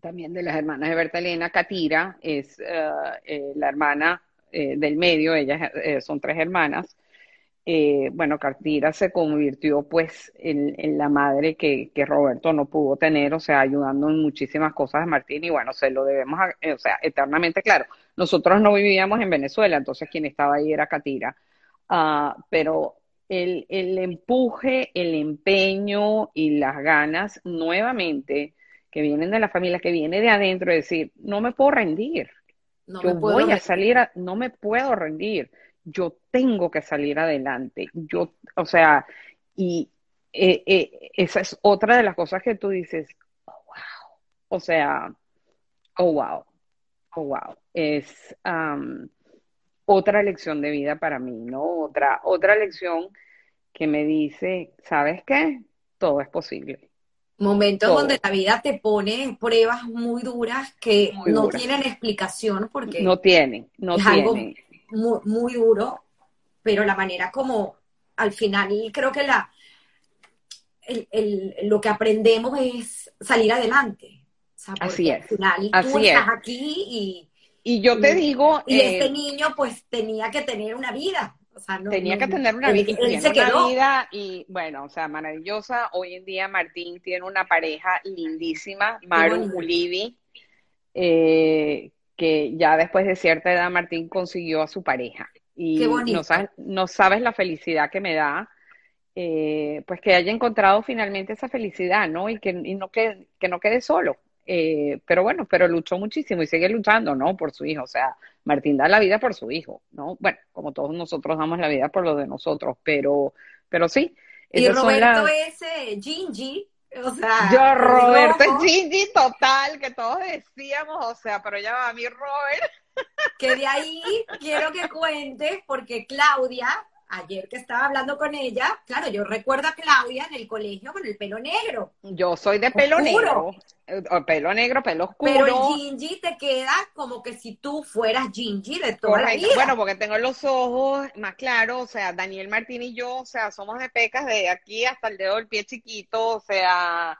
también de las hermanas de Berta Elena, Katira es eh, eh, la hermana eh, del medio, ellas son tres hermanas. bueno, Katira se convirtió pues en, la madre que, Roberto no pudo tener, o sea, ayudando en muchísimas cosas a Martín y bueno, se lo debemos, o sea, eternamente claro. Nosotros no vivíamos en Venezuela, entonces quien estaba ahí era Katira. Ah, pero el, el empuje, el empeño y las ganas nuevamente que vienen de la familia, que viene de adentro, es decir, no me puedo rendir. No yo voy a salir, a, no me puedo rendir. Yo tengo que salir adelante. Yo, o sea, y eh, eh, esa es otra de las cosas que tú dices, oh, wow. O sea, oh, wow. Oh, wow. Es otra lección de vida para mí, ¿no? Otra, otra lección que me dice, ¿sabes qué? Todo es posible. Momentos donde la vida te pone pruebas muy duras que no tienen explicación porque... No tienen, no es Algo muy, muy duro, pero la manera como al final creo que la, lo que aprendemos es salir adelante. Así es. Al final tú estás aquí y... Y yo te digo... Y este eh, niño pues tenía que tener una vida tenía que tener una, vida, una vida y bueno, o sea, maravillosa. Hoy en día Martín tiene una pareja lindísima, Maru Ulivi, eh, que ya después de cierta edad Martín consiguió a su pareja. Y no sabes, no sabes la felicidad que me da, eh, pues que haya encontrado finalmente esa felicidad, ¿no? Y que, y no, que, que no quede solo. Eh, pero bueno, pero luchó muchísimo y sigue luchando, ¿no? Por su hijo. O sea, Martín da la vida por su hijo, ¿no? Bueno, como todos nosotros damos la vida por lo de nosotros, pero, pero sí. Y Roberto es Gingy, o sea. Yo, Roberto es Gingy total, que todos decíamos, o sea, pero ya va a mí, Robert. Que de ahí quiero que cuentes, porque Claudia ayer que estaba hablando con ella, claro, yo recuerdo a Claudia en el colegio con el pelo negro. Yo soy de pelo negro. Eh, pelo negro, pelo oscuro. Pero el Gingy te queda como que si tú fueras Gingy de toda la vida. Bueno, porque tengo los ojos más claros, o sea, Daniel Martín y yo, o sea, somos de pecas de aquí hasta el dedo del pie chiquito, o sea,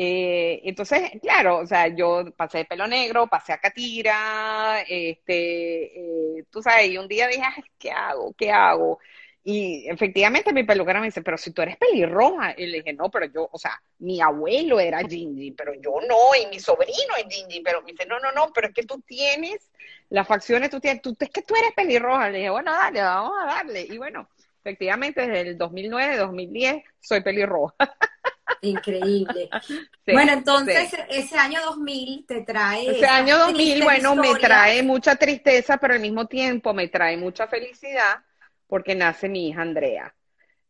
eh, entonces, claro, o sea, yo pasé de pelo negro, pasé a Catira, este, eh, tú sabes, y un día dije, Ay, ¿qué hago? ¿Qué hago? Y efectivamente mi peluquera me dice, pero si tú eres pelirroja. Y le dije, no, pero yo, o sea, mi abuelo era Gingy, pero yo no, y mi sobrino es Gingy. Pero me dice, no, no, no, pero es que tú tienes las facciones, tú tienes, tú, es que tú eres pelirroja. Le dije, bueno, dale, vamos a darle. Y bueno, efectivamente, desde el 2009, 2010, soy pelirroja. Increíble. bueno, entonces ese año 2000 te trae... Ese año 2000, bueno, me trae mucha tristeza, pero al mismo tiempo me trae mucha felicidad porque nace mi hija Andrea,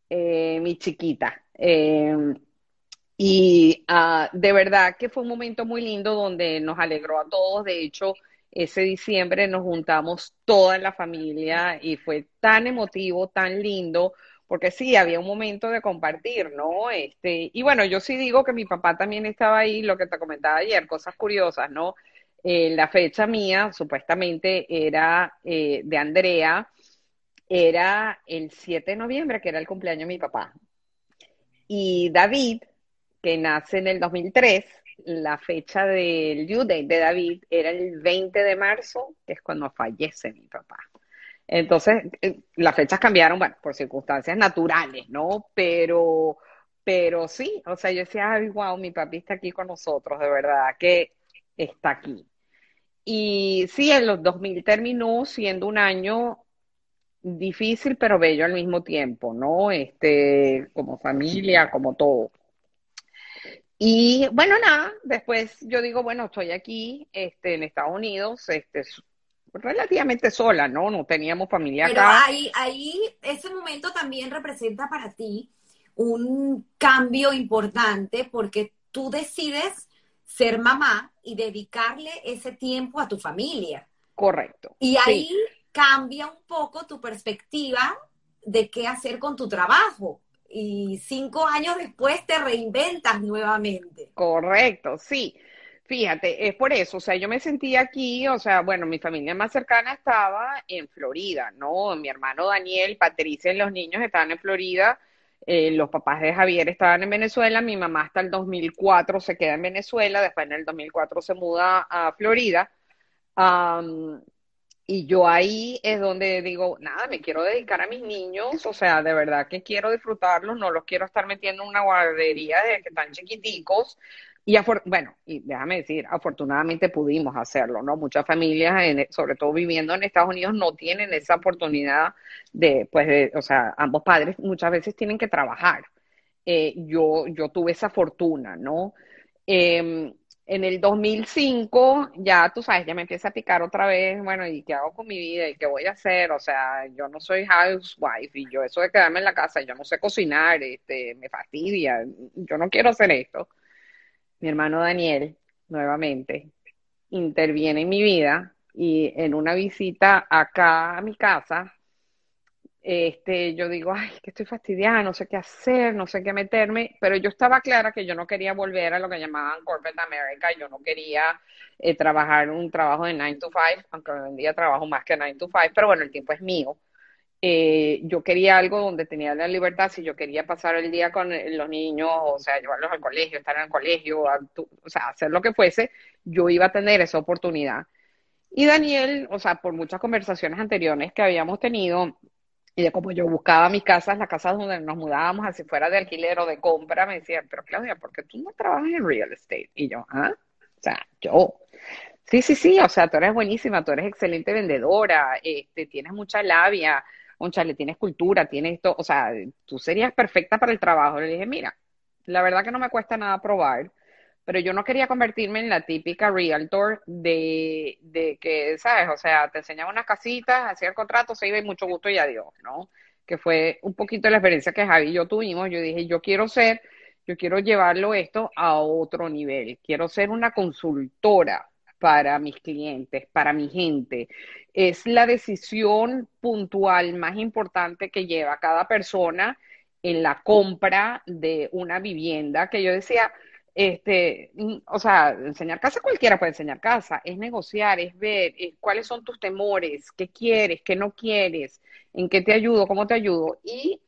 eh, mi chiquita. Eh, y ah, de verdad que fue un momento muy lindo donde nos alegró a todos. De hecho, ese diciembre nos juntamos toda la familia y fue tan emotivo, tan lindo, porque sí, había un momento de compartir, ¿no? Este, y bueno, yo sí digo que mi papá también estaba ahí, lo que te comentaba ayer, cosas curiosas, ¿no? Eh, la fecha mía supuestamente era de Andrea, era el 7 de noviembre, que era el cumpleaños de mi papá. Y David, que nace en el 2003, la fecha del due date de David era el 20 de marzo, que es cuando fallece mi papá. Entonces, eh, las fechas cambiaron, bueno, por circunstancias naturales, ¿no? Pero, pero sí, o sea, yo decía, ay, wow, mi papi está aquí con nosotros, de verdad, que está aquí. Y sí, en los 2000 terminó siendo un año difícil pero bello al mismo tiempo, ¿no? Este, como familia, como todo. Y bueno, nada, después yo digo, bueno, estoy aquí, este, en Estados Unidos, este, relativamente sola, ¿no? No teníamos familia Pero ahí, ahí, ese momento también representa para ti un cambio importante porque tú decides ser mamá y dedicarle ese tiempo a tu familia. Correcto. Y ahí cambia un poco tu perspectiva de qué hacer con tu trabajo. Y cinco años después te reinventas nuevamente. Correcto, sí. Fíjate, es por eso, o sea, yo me sentía aquí, o sea, bueno, mi familia más cercana estaba en Florida, ¿no? Mi hermano Daniel, Patricia y los niños estaban en Florida, Eh, los papás de Javier estaban en Venezuela, mi mamá hasta el 2004 se queda en Venezuela, después en el 2004 se muda a Florida. y yo ahí es donde digo, nada, me quiero dedicar a mis niños, o sea, de verdad que quiero disfrutarlos, no los quiero estar metiendo en una guardería desde que están chiquiticos, y bueno, y déjame decir, afortunadamente pudimos hacerlo, ¿no? Muchas familias, sobre todo viviendo en Estados Unidos, no tienen esa oportunidad de, pues, de, o sea, ambos padres muchas veces tienen que trabajar. Eh, yo, yo tuve esa fortuna, ¿no? Em, en el 2005, ya tú sabes, ya me empieza a picar otra vez, bueno, ¿y qué hago con mi vida? ¿Y qué voy a hacer? O sea, yo no soy housewife y yo eso de quedarme en la casa, yo no sé cocinar, este, me fastidia, yo no quiero hacer esto mi hermano Daniel, nuevamente, interviene en mi vida y en una visita acá a mi casa, este, yo digo, ay, que estoy fastidiada, no sé qué hacer, no sé qué meterme, pero yo estaba clara que yo no quería volver a lo que llamaban Corporate America, yo no quería eh, trabajar un trabajo de 9 to 5, aunque hoy en día trabajo más que 9 to 5, pero bueno, el tiempo es mío. Eh, yo quería algo donde tenía la libertad, si yo quería pasar el día con los niños, o sea, llevarlos al colegio, estar en el colegio, o sea, hacer lo que fuese, yo iba a tener esa oportunidad. Y Daniel, o sea, por muchas conversaciones anteriores que habíamos tenido, y de cómo yo buscaba mis casas, las casas donde nos mudábamos, así fuera de alquiler o de compra, me decía, pero Claudia, ¿por qué tú no trabajas en real estate? Y yo, ¿ah? O sea, yo, sí, sí, sí, o sea, tú eres buenísima, tú eres excelente vendedora, este, tienes mucha labia, le tienes cultura, tienes esto, o sea, tú serías perfecta para el trabajo. Le dije, mira, la verdad que no me cuesta nada probar, pero yo no quería convertirme en la típica realtor de, de que, ¿sabes? O sea, te enseñaba unas casitas, hacía el contrato, se iba y mucho gusto y adiós, ¿no? Que fue un poquito la experiencia que Javi y yo tuvimos. Yo dije, yo quiero ser, yo quiero llevarlo esto a otro nivel. Quiero ser una consultora para mis clientes, para mi gente. Es la decisión puntual más importante que lleva cada persona en la compra de una vivienda, que yo decía, este, o sea, enseñar casa cualquiera puede enseñar casa, es negociar, es ver cuáles son tus temores, qué quieres, qué no quieres, en qué te ayudo, cómo te ayudo. Y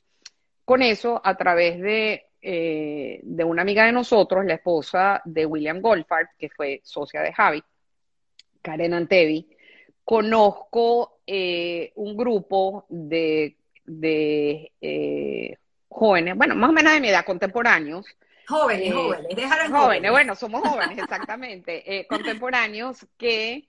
con eso, a través de, eh, de una amiga de nosotros, la esposa de William Goldfarb, que fue socia de Javi, Karen Antevi, conozco eh, un grupo de, eh, jóvenes, bueno, más o menos de mi edad, contemporáneos. Jóvenes, eh, jóvenes, déjalo jóvenes. bueno, somos jóvenes, exactamente, contemporáneos que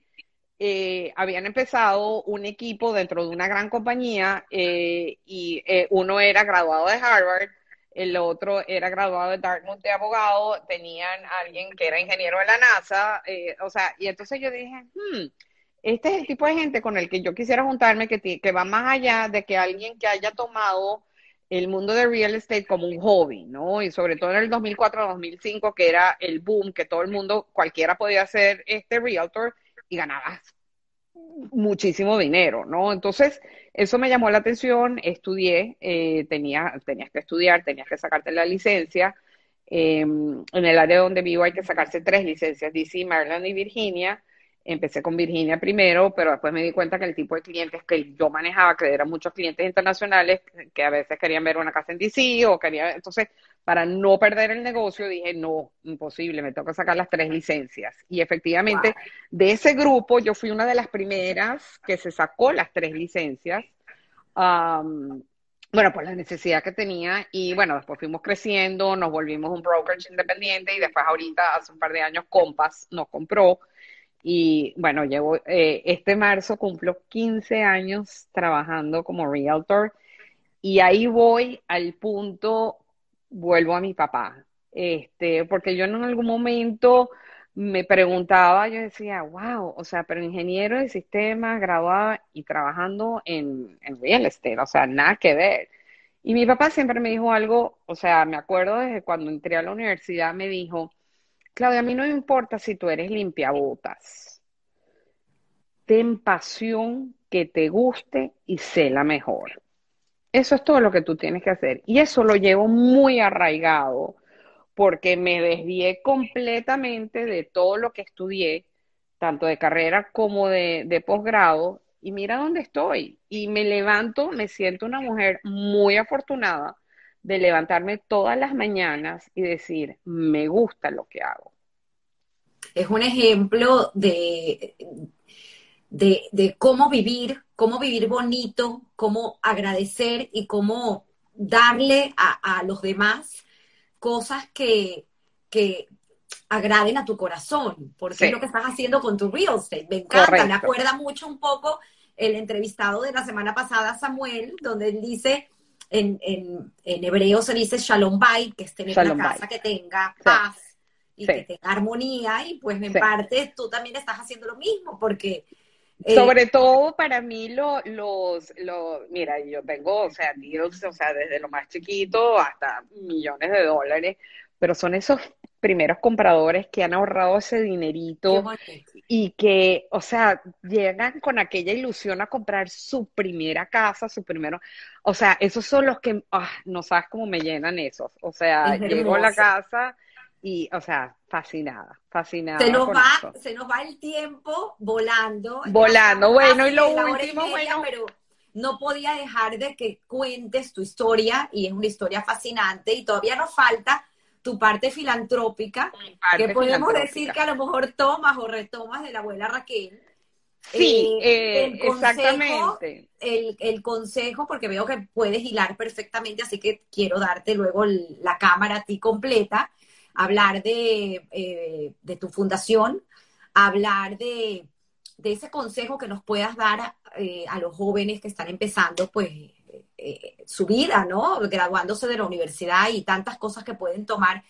habían empezado un equipo dentro de una gran compañía y uno era graduado de Harvard, el otro era graduado de Dartmouth de abogado, tenían alguien que era ingeniero de la NASA, eh, o sea, y entonces yo dije, hmm, este es el tipo de gente con el que yo quisiera juntarme, que, que va más allá de que alguien que haya tomado el mundo de real estate como un hobby, ¿no? Y sobre todo en el 2004-2005, que era el boom, que todo el mundo, cualquiera podía ser este realtor y ganabas muchísimo dinero, ¿no? Entonces, eso me llamó la atención, estudié, eh, tenía, tenías que estudiar, tenías que sacarte la licencia. Em, en el área donde vivo hay que sacarse tres licencias, DC, Maryland y Virginia. Empecé con Virginia primero, pero después me di cuenta que el tipo de clientes que yo manejaba, que eran muchos clientes internacionales, que a veces querían ver una casa en DC o querían, entonces, para no perder el negocio, dije, no, imposible, me que sacar las tres licencias. Y efectivamente, de ese grupo, yo fui una de las primeras que se sacó las tres licencias. bueno, por la necesidad que tenía y bueno, después fuimos creciendo, nos volvimos un brokerage independiente y después ahorita, hace un par de años, Compass nos compró y bueno, llevo, eh, este marzo cumplo 15 años trabajando como realtor y ahí voy al punto, vuelvo a mi papá, este, porque yo en algún momento me preguntaba, yo decía, wow, o sea, pero ingeniero de sistemas, graduado y trabajando en, en real estate, o sea, nada que ver. Y mi papá siempre me dijo algo, o sea, me acuerdo desde cuando entré a la universidad, me dijo, Claudia, a mí no me importa si tú eres limpiabotas. Ten pasión, que te guste y sé la mejor. Eso es todo lo que tú tienes que hacer. Y eso lo llevo muy arraigado porque me desvié completamente de todo lo que estudié, tanto de carrera como de, posgrado. Y mira dónde estoy. Y me levanto, me siento una mujer muy afortunada de levantarme todas las mañanas y decir, me gusta lo que hago. Es un ejemplo de, de, cómo vivir, cómo vivir bonito, cómo agradecer y cómo darle a, los demás cosas que, que agraden a tu corazón, porque es lo que estás haciendo con tu real estate. Me encanta, me acuerda mucho un poco el entrevistado de la semana pasada, Samuel, donde él dice, en, en, en hebreo se dice shalom bay, que es tener una casa que tenga paz y que tenga armonía, y pues en parte tú también estás haciendo lo mismo, porque... Eh, Sobre todo para mí lo, los, los, mira, yo tengo, o sea, deals, o sea, desde lo más chiquito hasta millones de dólares, pero son esos primeros compradores que han ahorrado ese dinerito y que, o sea, llegan con aquella ilusión a comprar su primera casa, su primero, o sea, esos son los que, ah, no sabes cómo me llenan esos, o sea, llego a la casa y, o sea, fascinada, fascinada. Se nos va, se nos va el tiempo volando. Volando, bueno, y lo último, bueno. Pero no podía dejar de que cuentes tu historia y es una historia fascinante y todavía nos falta tu parte filantrópica, que podemos decir que a lo mejor tomas o retomas de la abuela Raquel. Sí, eh, eh, exactamente. El, consejo, porque veo que puedes hilar perfectamente, así que quiero darte luego la cámara a ti completa, hablar de, eh, de tu fundación, hablar de, de, ese consejo que nos puedas dar a, a los jóvenes que están empezando, pues eh, su vida, ¿no? Graduándose de la universidad y tantas cosas que pueden tomar,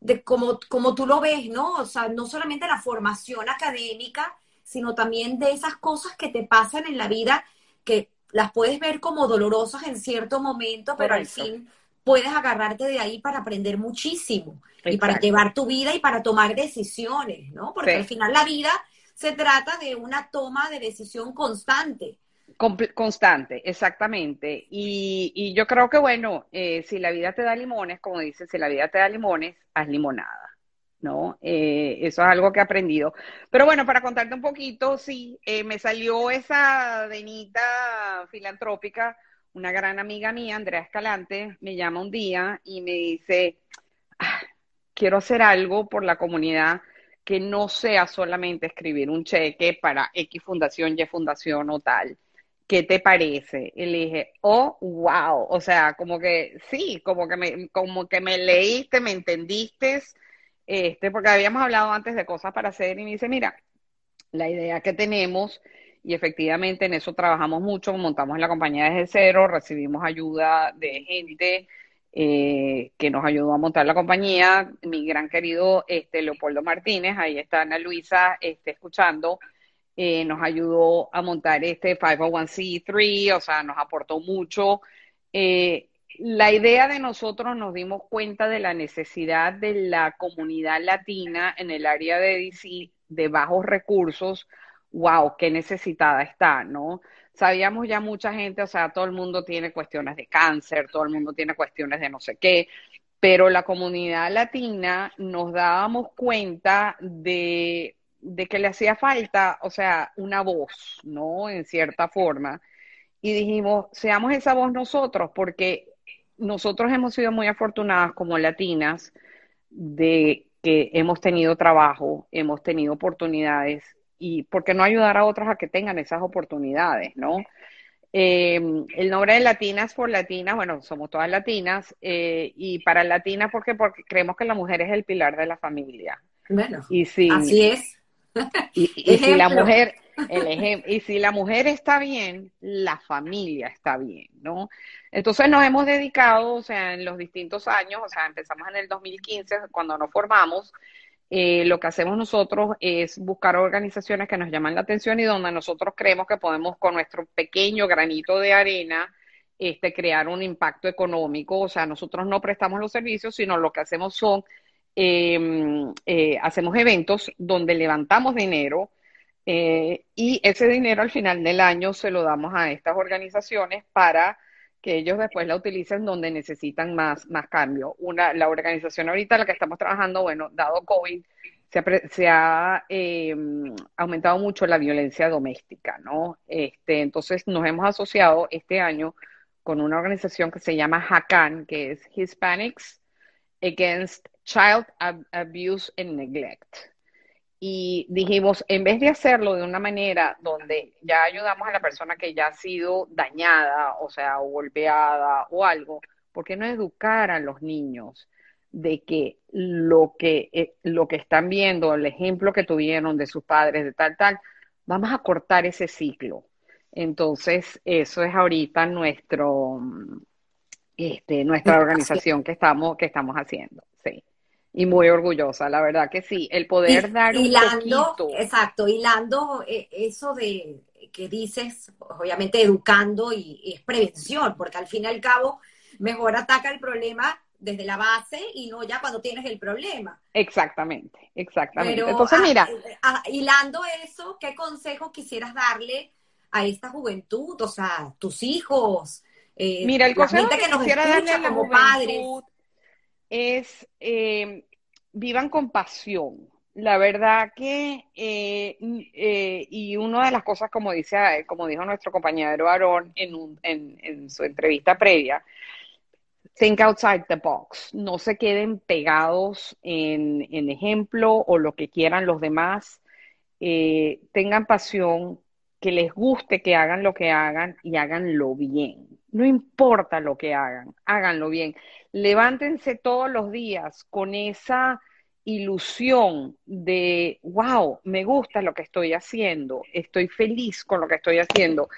de como, como tú lo ves, ¿no? O sea, no solamente la formación académica, sino también de esas cosas que te pasan en la vida que las puedes ver como dolorosas en cierto momento, pero al fin puedes agarrarte de ahí para aprender muchísimo y para llevar tu vida y para tomar decisiones, ¿no? Porque al final la vida se trata de una toma de decisión constante. Constante, exactamente. Y, yo creo que, bueno, eh, si la vida te da limones, como dices, si la vida te da limones, haz limonada, ¿no? Eh, eso es algo que he aprendido. Pero bueno, para contarte un poquito, sí, eh, me salió esa denita filantrópica, una gran amiga mía, Andrea Escalante, me llama un día y me dice, ah, quiero hacer algo por la comunidad que no sea solamente escribir un cheque para X fundación, Y fundación o tal ¿qué te parece? Y le dije, oh, wow, o sea, como que sí, como que me, como que me leíste, me entendiste, este, porque habíamos hablado antes de cosas para hacer y me dice, mira, la idea que tenemos, y efectivamente en eso trabajamos mucho, montamos la compañía desde cero, recibimos ayuda de gente eh, que nos ayudó a montar la compañía, mi gran querido este, Leopoldo Martínez, ahí está Ana Luisa este, escuchando, eh, nos ayudó a montar este 501c3, o sea, nos aportó mucho. Eh, la idea de nosotros nos dimos cuenta de la necesidad de la comunidad latina en el área de DC de bajos recursos. Wow, qué necesitada está, ¿no? Sabíamos ya mucha gente, o sea, todo el mundo tiene cuestiones de cáncer, todo el mundo tiene cuestiones de no sé qué, pero la comunidad latina nos dábamos cuenta de de que le hacía falta, o sea, una voz, ¿no? En cierta forma. Y dijimos, seamos esa voz nosotros, porque nosotros hemos sido muy afortunadas como latinas de que hemos tenido trabajo, hemos tenido oportunidades y por qué no ayudar a otras a que tengan esas oportunidades, ¿no? Em, el nombre de Latinas por Latinas, bueno, somos todas latinas, eh, y para latinas porque, porque creemos que la mujer es el pilar de la familia. Bueno, y si, así es. Y, si la mujer, el y si la mujer está bien, la familia está bien, ¿no? Entonces nos hemos dedicado, o sea, en los distintos años, o sea, empezamos en el 2015 cuando nos formamos, eh, lo que hacemos nosotros es buscar organizaciones que nos llaman la atención y donde nosotros creemos que podemos con nuestro pequeño granito de arena este, crear un impacto económico. O sea, nosotros no prestamos los servicios, sino lo que hacemos son Em, eh, hacemos eventos donde levantamos dinero eh, y ese dinero al final del año se lo damos a estas organizaciones para que ellos después la utilicen donde necesitan más, más cambio. Una, la organización ahorita la que estamos trabajando, bueno, dado COVID, se ha, em, aumentado mucho la violencia doméstica, ¿no? Este, entonces nos hemos asociado este año con una organización que se llama HACAN, que es Hispanics Against Child Abuse and Neglect. Y dijimos, en vez de hacerlo de una manera donde ya ayudamos a la persona que ya ha sido dañada, o sea, o golpeada o algo, ¿por qué no educar a los niños de que lo que, eh, lo que están viendo, el ejemplo que tuvieron de sus padres, de tal, tal, vamos a cortar ese ciclo? Entonces, eso es ahorita nuestro, este, nuestra organización que estamos, que estamos haciendo. Y muy orgullosa, la verdad que sí. El poder dar un hilando, poquito. Exacto, hilando eh, eso de que dices, obviamente educando y, es prevención, porque al fin y al cabo mejor ataca el problema desde la base y no ya cuando tienes el problema. Exactamente, exactamente. Entonces, mira. hilando eso, ¿qué consejo quisieras darle a esta juventud? O sea, tus hijos, eh, Mira, el consejo que, nos quisiera darle a la como padres es eh, vivan con pasión. La verdad que, eh, y una de las cosas, como dice, como dijo nuestro compañero Aaron en, en, su entrevista previa, think outside the box. No se queden pegados en, en ejemplo o lo que quieran los demás. tengan pasión, que les guste que hagan lo que hagan y háganlo bien. No importa lo que hagan, háganlo bien. Levántense todos los días con esa ilusión de, wow, me gusta lo que estoy haciendo, estoy feliz con lo que estoy haciendo.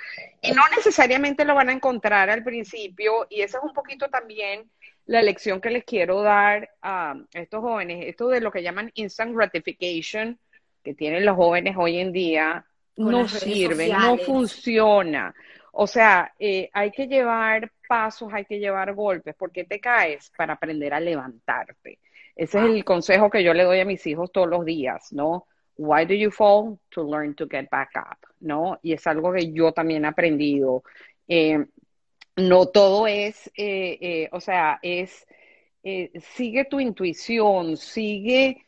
Y no necesariamente lo van a encontrar al principio, y esa es un poquito también la lección que les quiero dar a estos jóvenes, esto de lo que llaman instant gratification que tienen los jóvenes hoy en día, no sirve, no funciona. O sea, eh, hay que llevar pasos, hay que llevar golpes. ¿Por qué te caes? Para aprender a levantarte. Ese es el consejo que yo le doy a mis hijos todos los días, ¿no? Why do you fall? To learn to get back up, ¿no? Y es algo que yo también he aprendido. Eh, no todo es, eh, o sea, es, sigue tu intuición, sigue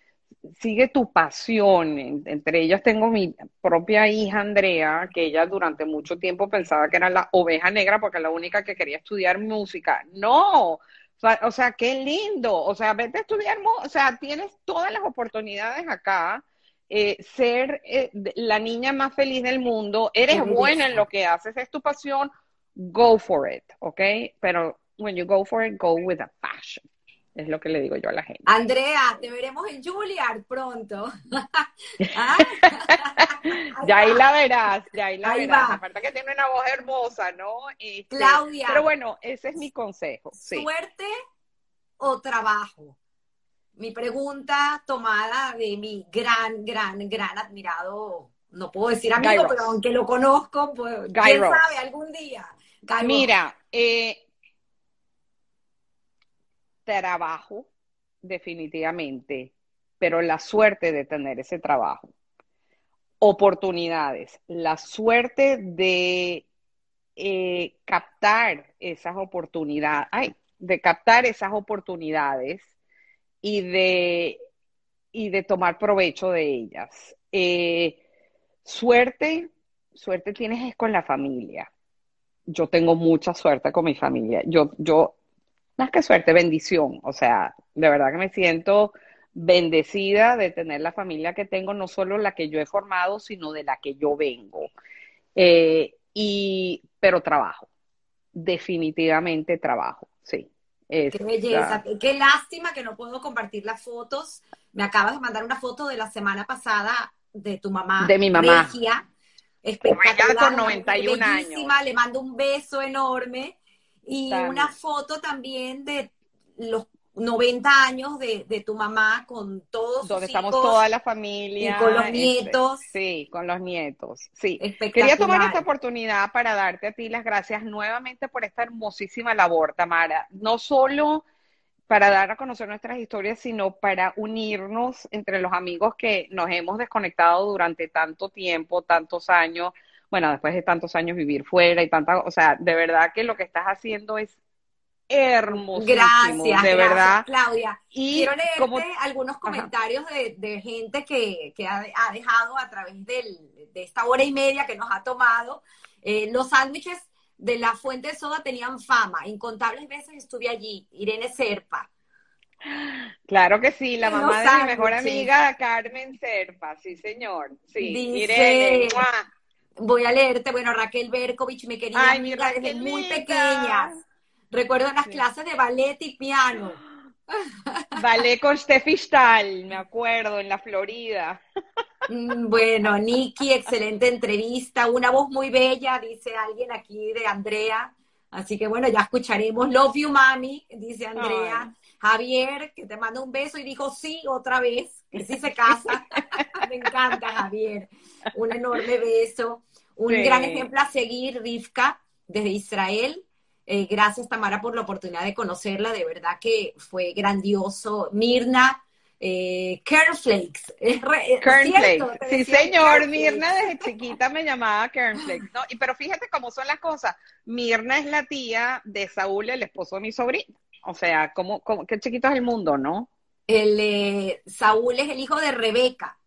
sigue tu pasión. Entre ellas tengo mi propia hija Andrea, que ella durante mucho tiempo pensaba que era la oveja negra porque la única que quería estudiar música. No, o sea, qué lindo. O sea, vete a estudiar, o sea, tienes todas las oportunidades acá. Eh, ser eh, la niña más feliz del mundo, eres buena en lo que haces, es tu pasión, go for it, ¿ok? Pero when you go for it, go with a passion. Es lo que le digo yo a la gente. Andrea, te veremos en Juilliard pronto. ¿Ah? ya ahí la verás, ya ahí la verás. Aparte que tiene una voz hermosa, ¿no? Este, Claudia. Pero bueno, ese es mi consejo. ¿Suerte o trabajo? Mi pregunta tomada de mi gran, gran, gran admirado, no puedo decir amigo, pero aunque lo conozco, pues, quién sabe algún día. Mira, eh, trabajo, definitivamente, pero la suerte de tener ese trabajo. Oportunidades, la suerte de eh, captar esas oportunidades, ay, de captar esas oportunidades y de, y de tomar provecho de ellas. Eh, suerte, suerte tienes es con la familia. Yo tengo mucha suerte con mi familia. Yo, yo más que suerte, bendición. O sea, de verdad que me siento bendecida de tener la familia que tengo, no solo la que yo he formado, sino de la que yo vengo. Eh, y, pero trabajo, definitivamente trabajo, sí. Qué belleza, qué lástima que no puedo compartir las fotos. Me acabas de mandar una foto de la semana pasada de tu mamá. De mi mamá. Regia, espectacular. con 91 años. Le mando un beso enorme. Y una foto también de los 90 años de, tu mamá con todos Donde estamos toda la familia. Y con los este, nietos. sí, con los nietos. Sí. Quería tomar esta oportunidad para darte a ti las gracias nuevamente por esta hermosísima labor, Tamara. No solo para dar a conocer nuestras historias, sino para unirnos entre los amigos que nos hemos desconectado durante tanto tiempo, tantos años, bueno, después de tantos años vivir fuera y tanta, o sea, de verdad que lo que estás haciendo es hermoso. Gracias, de verdad. Claudia. Y Quiero leerte algunos comentarios de, gente que, ha, dejado a través de esta hora y media que nos ha tomado. Eh, los sándwiches de la Fuente de Soda tenían fama. Incontables veces estuve allí. Irene Serpa. Claro que sí, la mamá de mi mejor amiga, Carmen Serpa, sí señor. Sí, Irene. Voy a leerte, bueno, Raquel Berkovich, me quería Ay, amiga desde muy pequeñas. Recuerdo las clases de ballet y piano. Ballet con Steffi Stahl, me acuerdo, en la Florida. Mm, bueno, Nikki, excelente entrevista, una voz muy bella, dice alguien aquí de Andrea. Así que bueno, ya escucharemos. Love you, mami, dice Andrea. Javier, que te manda un beso y dijo sí otra vez, que sí se casa. Me encanta, Javier. Un enorme beso. Un gran ejemplo a seguir, Rivka, desde Israel. Eh, gracias, Tamara, por la oportunidad de conocerla. De verdad que fue grandioso. Mirna, eh, Kernflakes. Kernflakes. Sí, señor. Mirna desde chiquita me llamaba Kernflakes. ¿no? Y, pero fíjate cómo son las cosas. Mirna es la tía de Saúl, el esposo de mi sobrina. O sea, ¿cómo, qué chiquito es el mundo, ¿no? El, eh, Saúl es el hijo de Rebeca,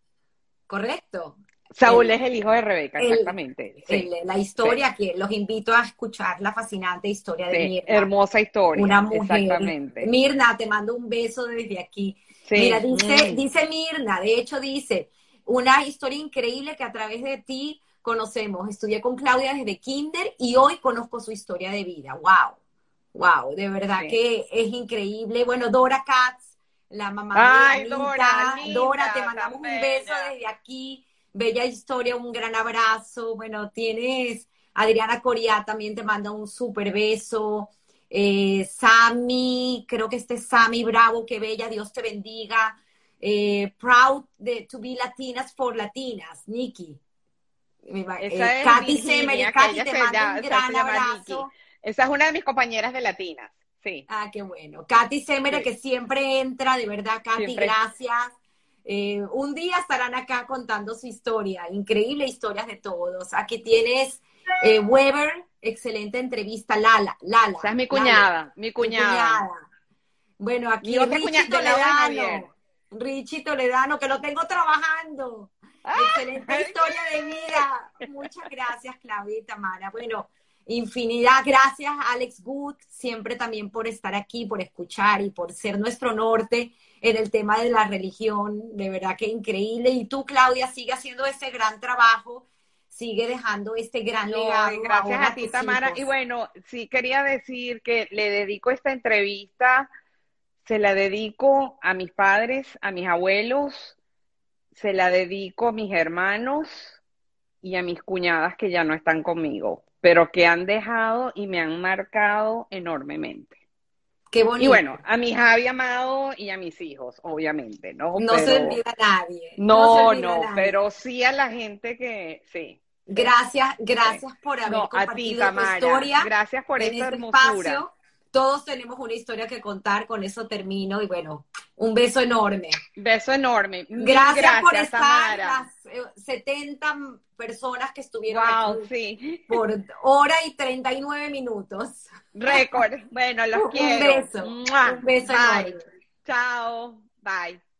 ¿correcto? Saúl es el hijo de Rebeca, exactamente. la historia que los invito a escuchar, la fascinante historia de Mirna. Hermosa historia. Una mujer. Exactamente. Mirna, te mando un beso desde aquí. Mira, dice, mm. dice Mirna, de hecho dice, una historia increíble que a través de ti conocemos. Estudié con Claudia desde kinder y hoy conozco su historia de vida. ¡Wow! Wow, de verdad que es increíble. Bueno, Dora Katz, la mamá de Dora, Dora, te mandamos un beso desde aquí. Bella historia, un gran abrazo. Bueno, tienes Adriana Coria también te manda un súper beso. Eh, Sammy, creo que este es Sammy Bravo, qué bella, Dios te bendiga. Eh, proud de, to be Latinas for Latinas, Nikki. Eh, Katy Semer, Katy te manda un gran abrazo. Esa es una de mis compañeras de Latinas, sí. Ah, qué bueno. Katy Semere, que siempre entra, de verdad, Katy, gracias. Eh, un día estarán acá contando su historia, increíble historias de todos. Aquí tienes eh, Weber, excelente entrevista, Lala. Lala. Esa es mi cuñada, mi cuñada. Bueno, aquí Richie Toledano. Richie Toledano, que lo tengo trabajando. Ah, excelente historia de vida. Muchas gracias, Claudia y Tamara. Bueno, Infinidad, gracias Alex Good, siempre también por estar aquí, por escuchar y por ser nuestro norte en el tema de la religión, de verdad que increíble. Y tú, Claudia, sigue haciendo ese gran trabajo, sigue dejando este gran legado. Gracias a, ti, Tamara. Y bueno, sí quería decir que le dedico esta entrevista, se la dedico a mis padres, a mis abuelos, se la dedico a mis hermanos y a mis cuñadas que ya no están conmigo pero que han dejado y me han marcado enormemente. Qué bonito. Y bueno, a mi Javi amado y a mis hijos, obviamente, ¿no? No se olvida a nadie. No, no, pero sí a la gente que, sí. Gracias, gracias por haber compartido tu historia. Gracias por esta este hermosura todos tenemos una historia que contar, con eso termino y bueno, un beso enorme. Beso enorme. Gracias, por estar las 70 eh, personas que estuvieron aquí por hora y 39 minutos. Récord. Bueno, los quiero. Un beso. Un beso enorme. Chao. Bye.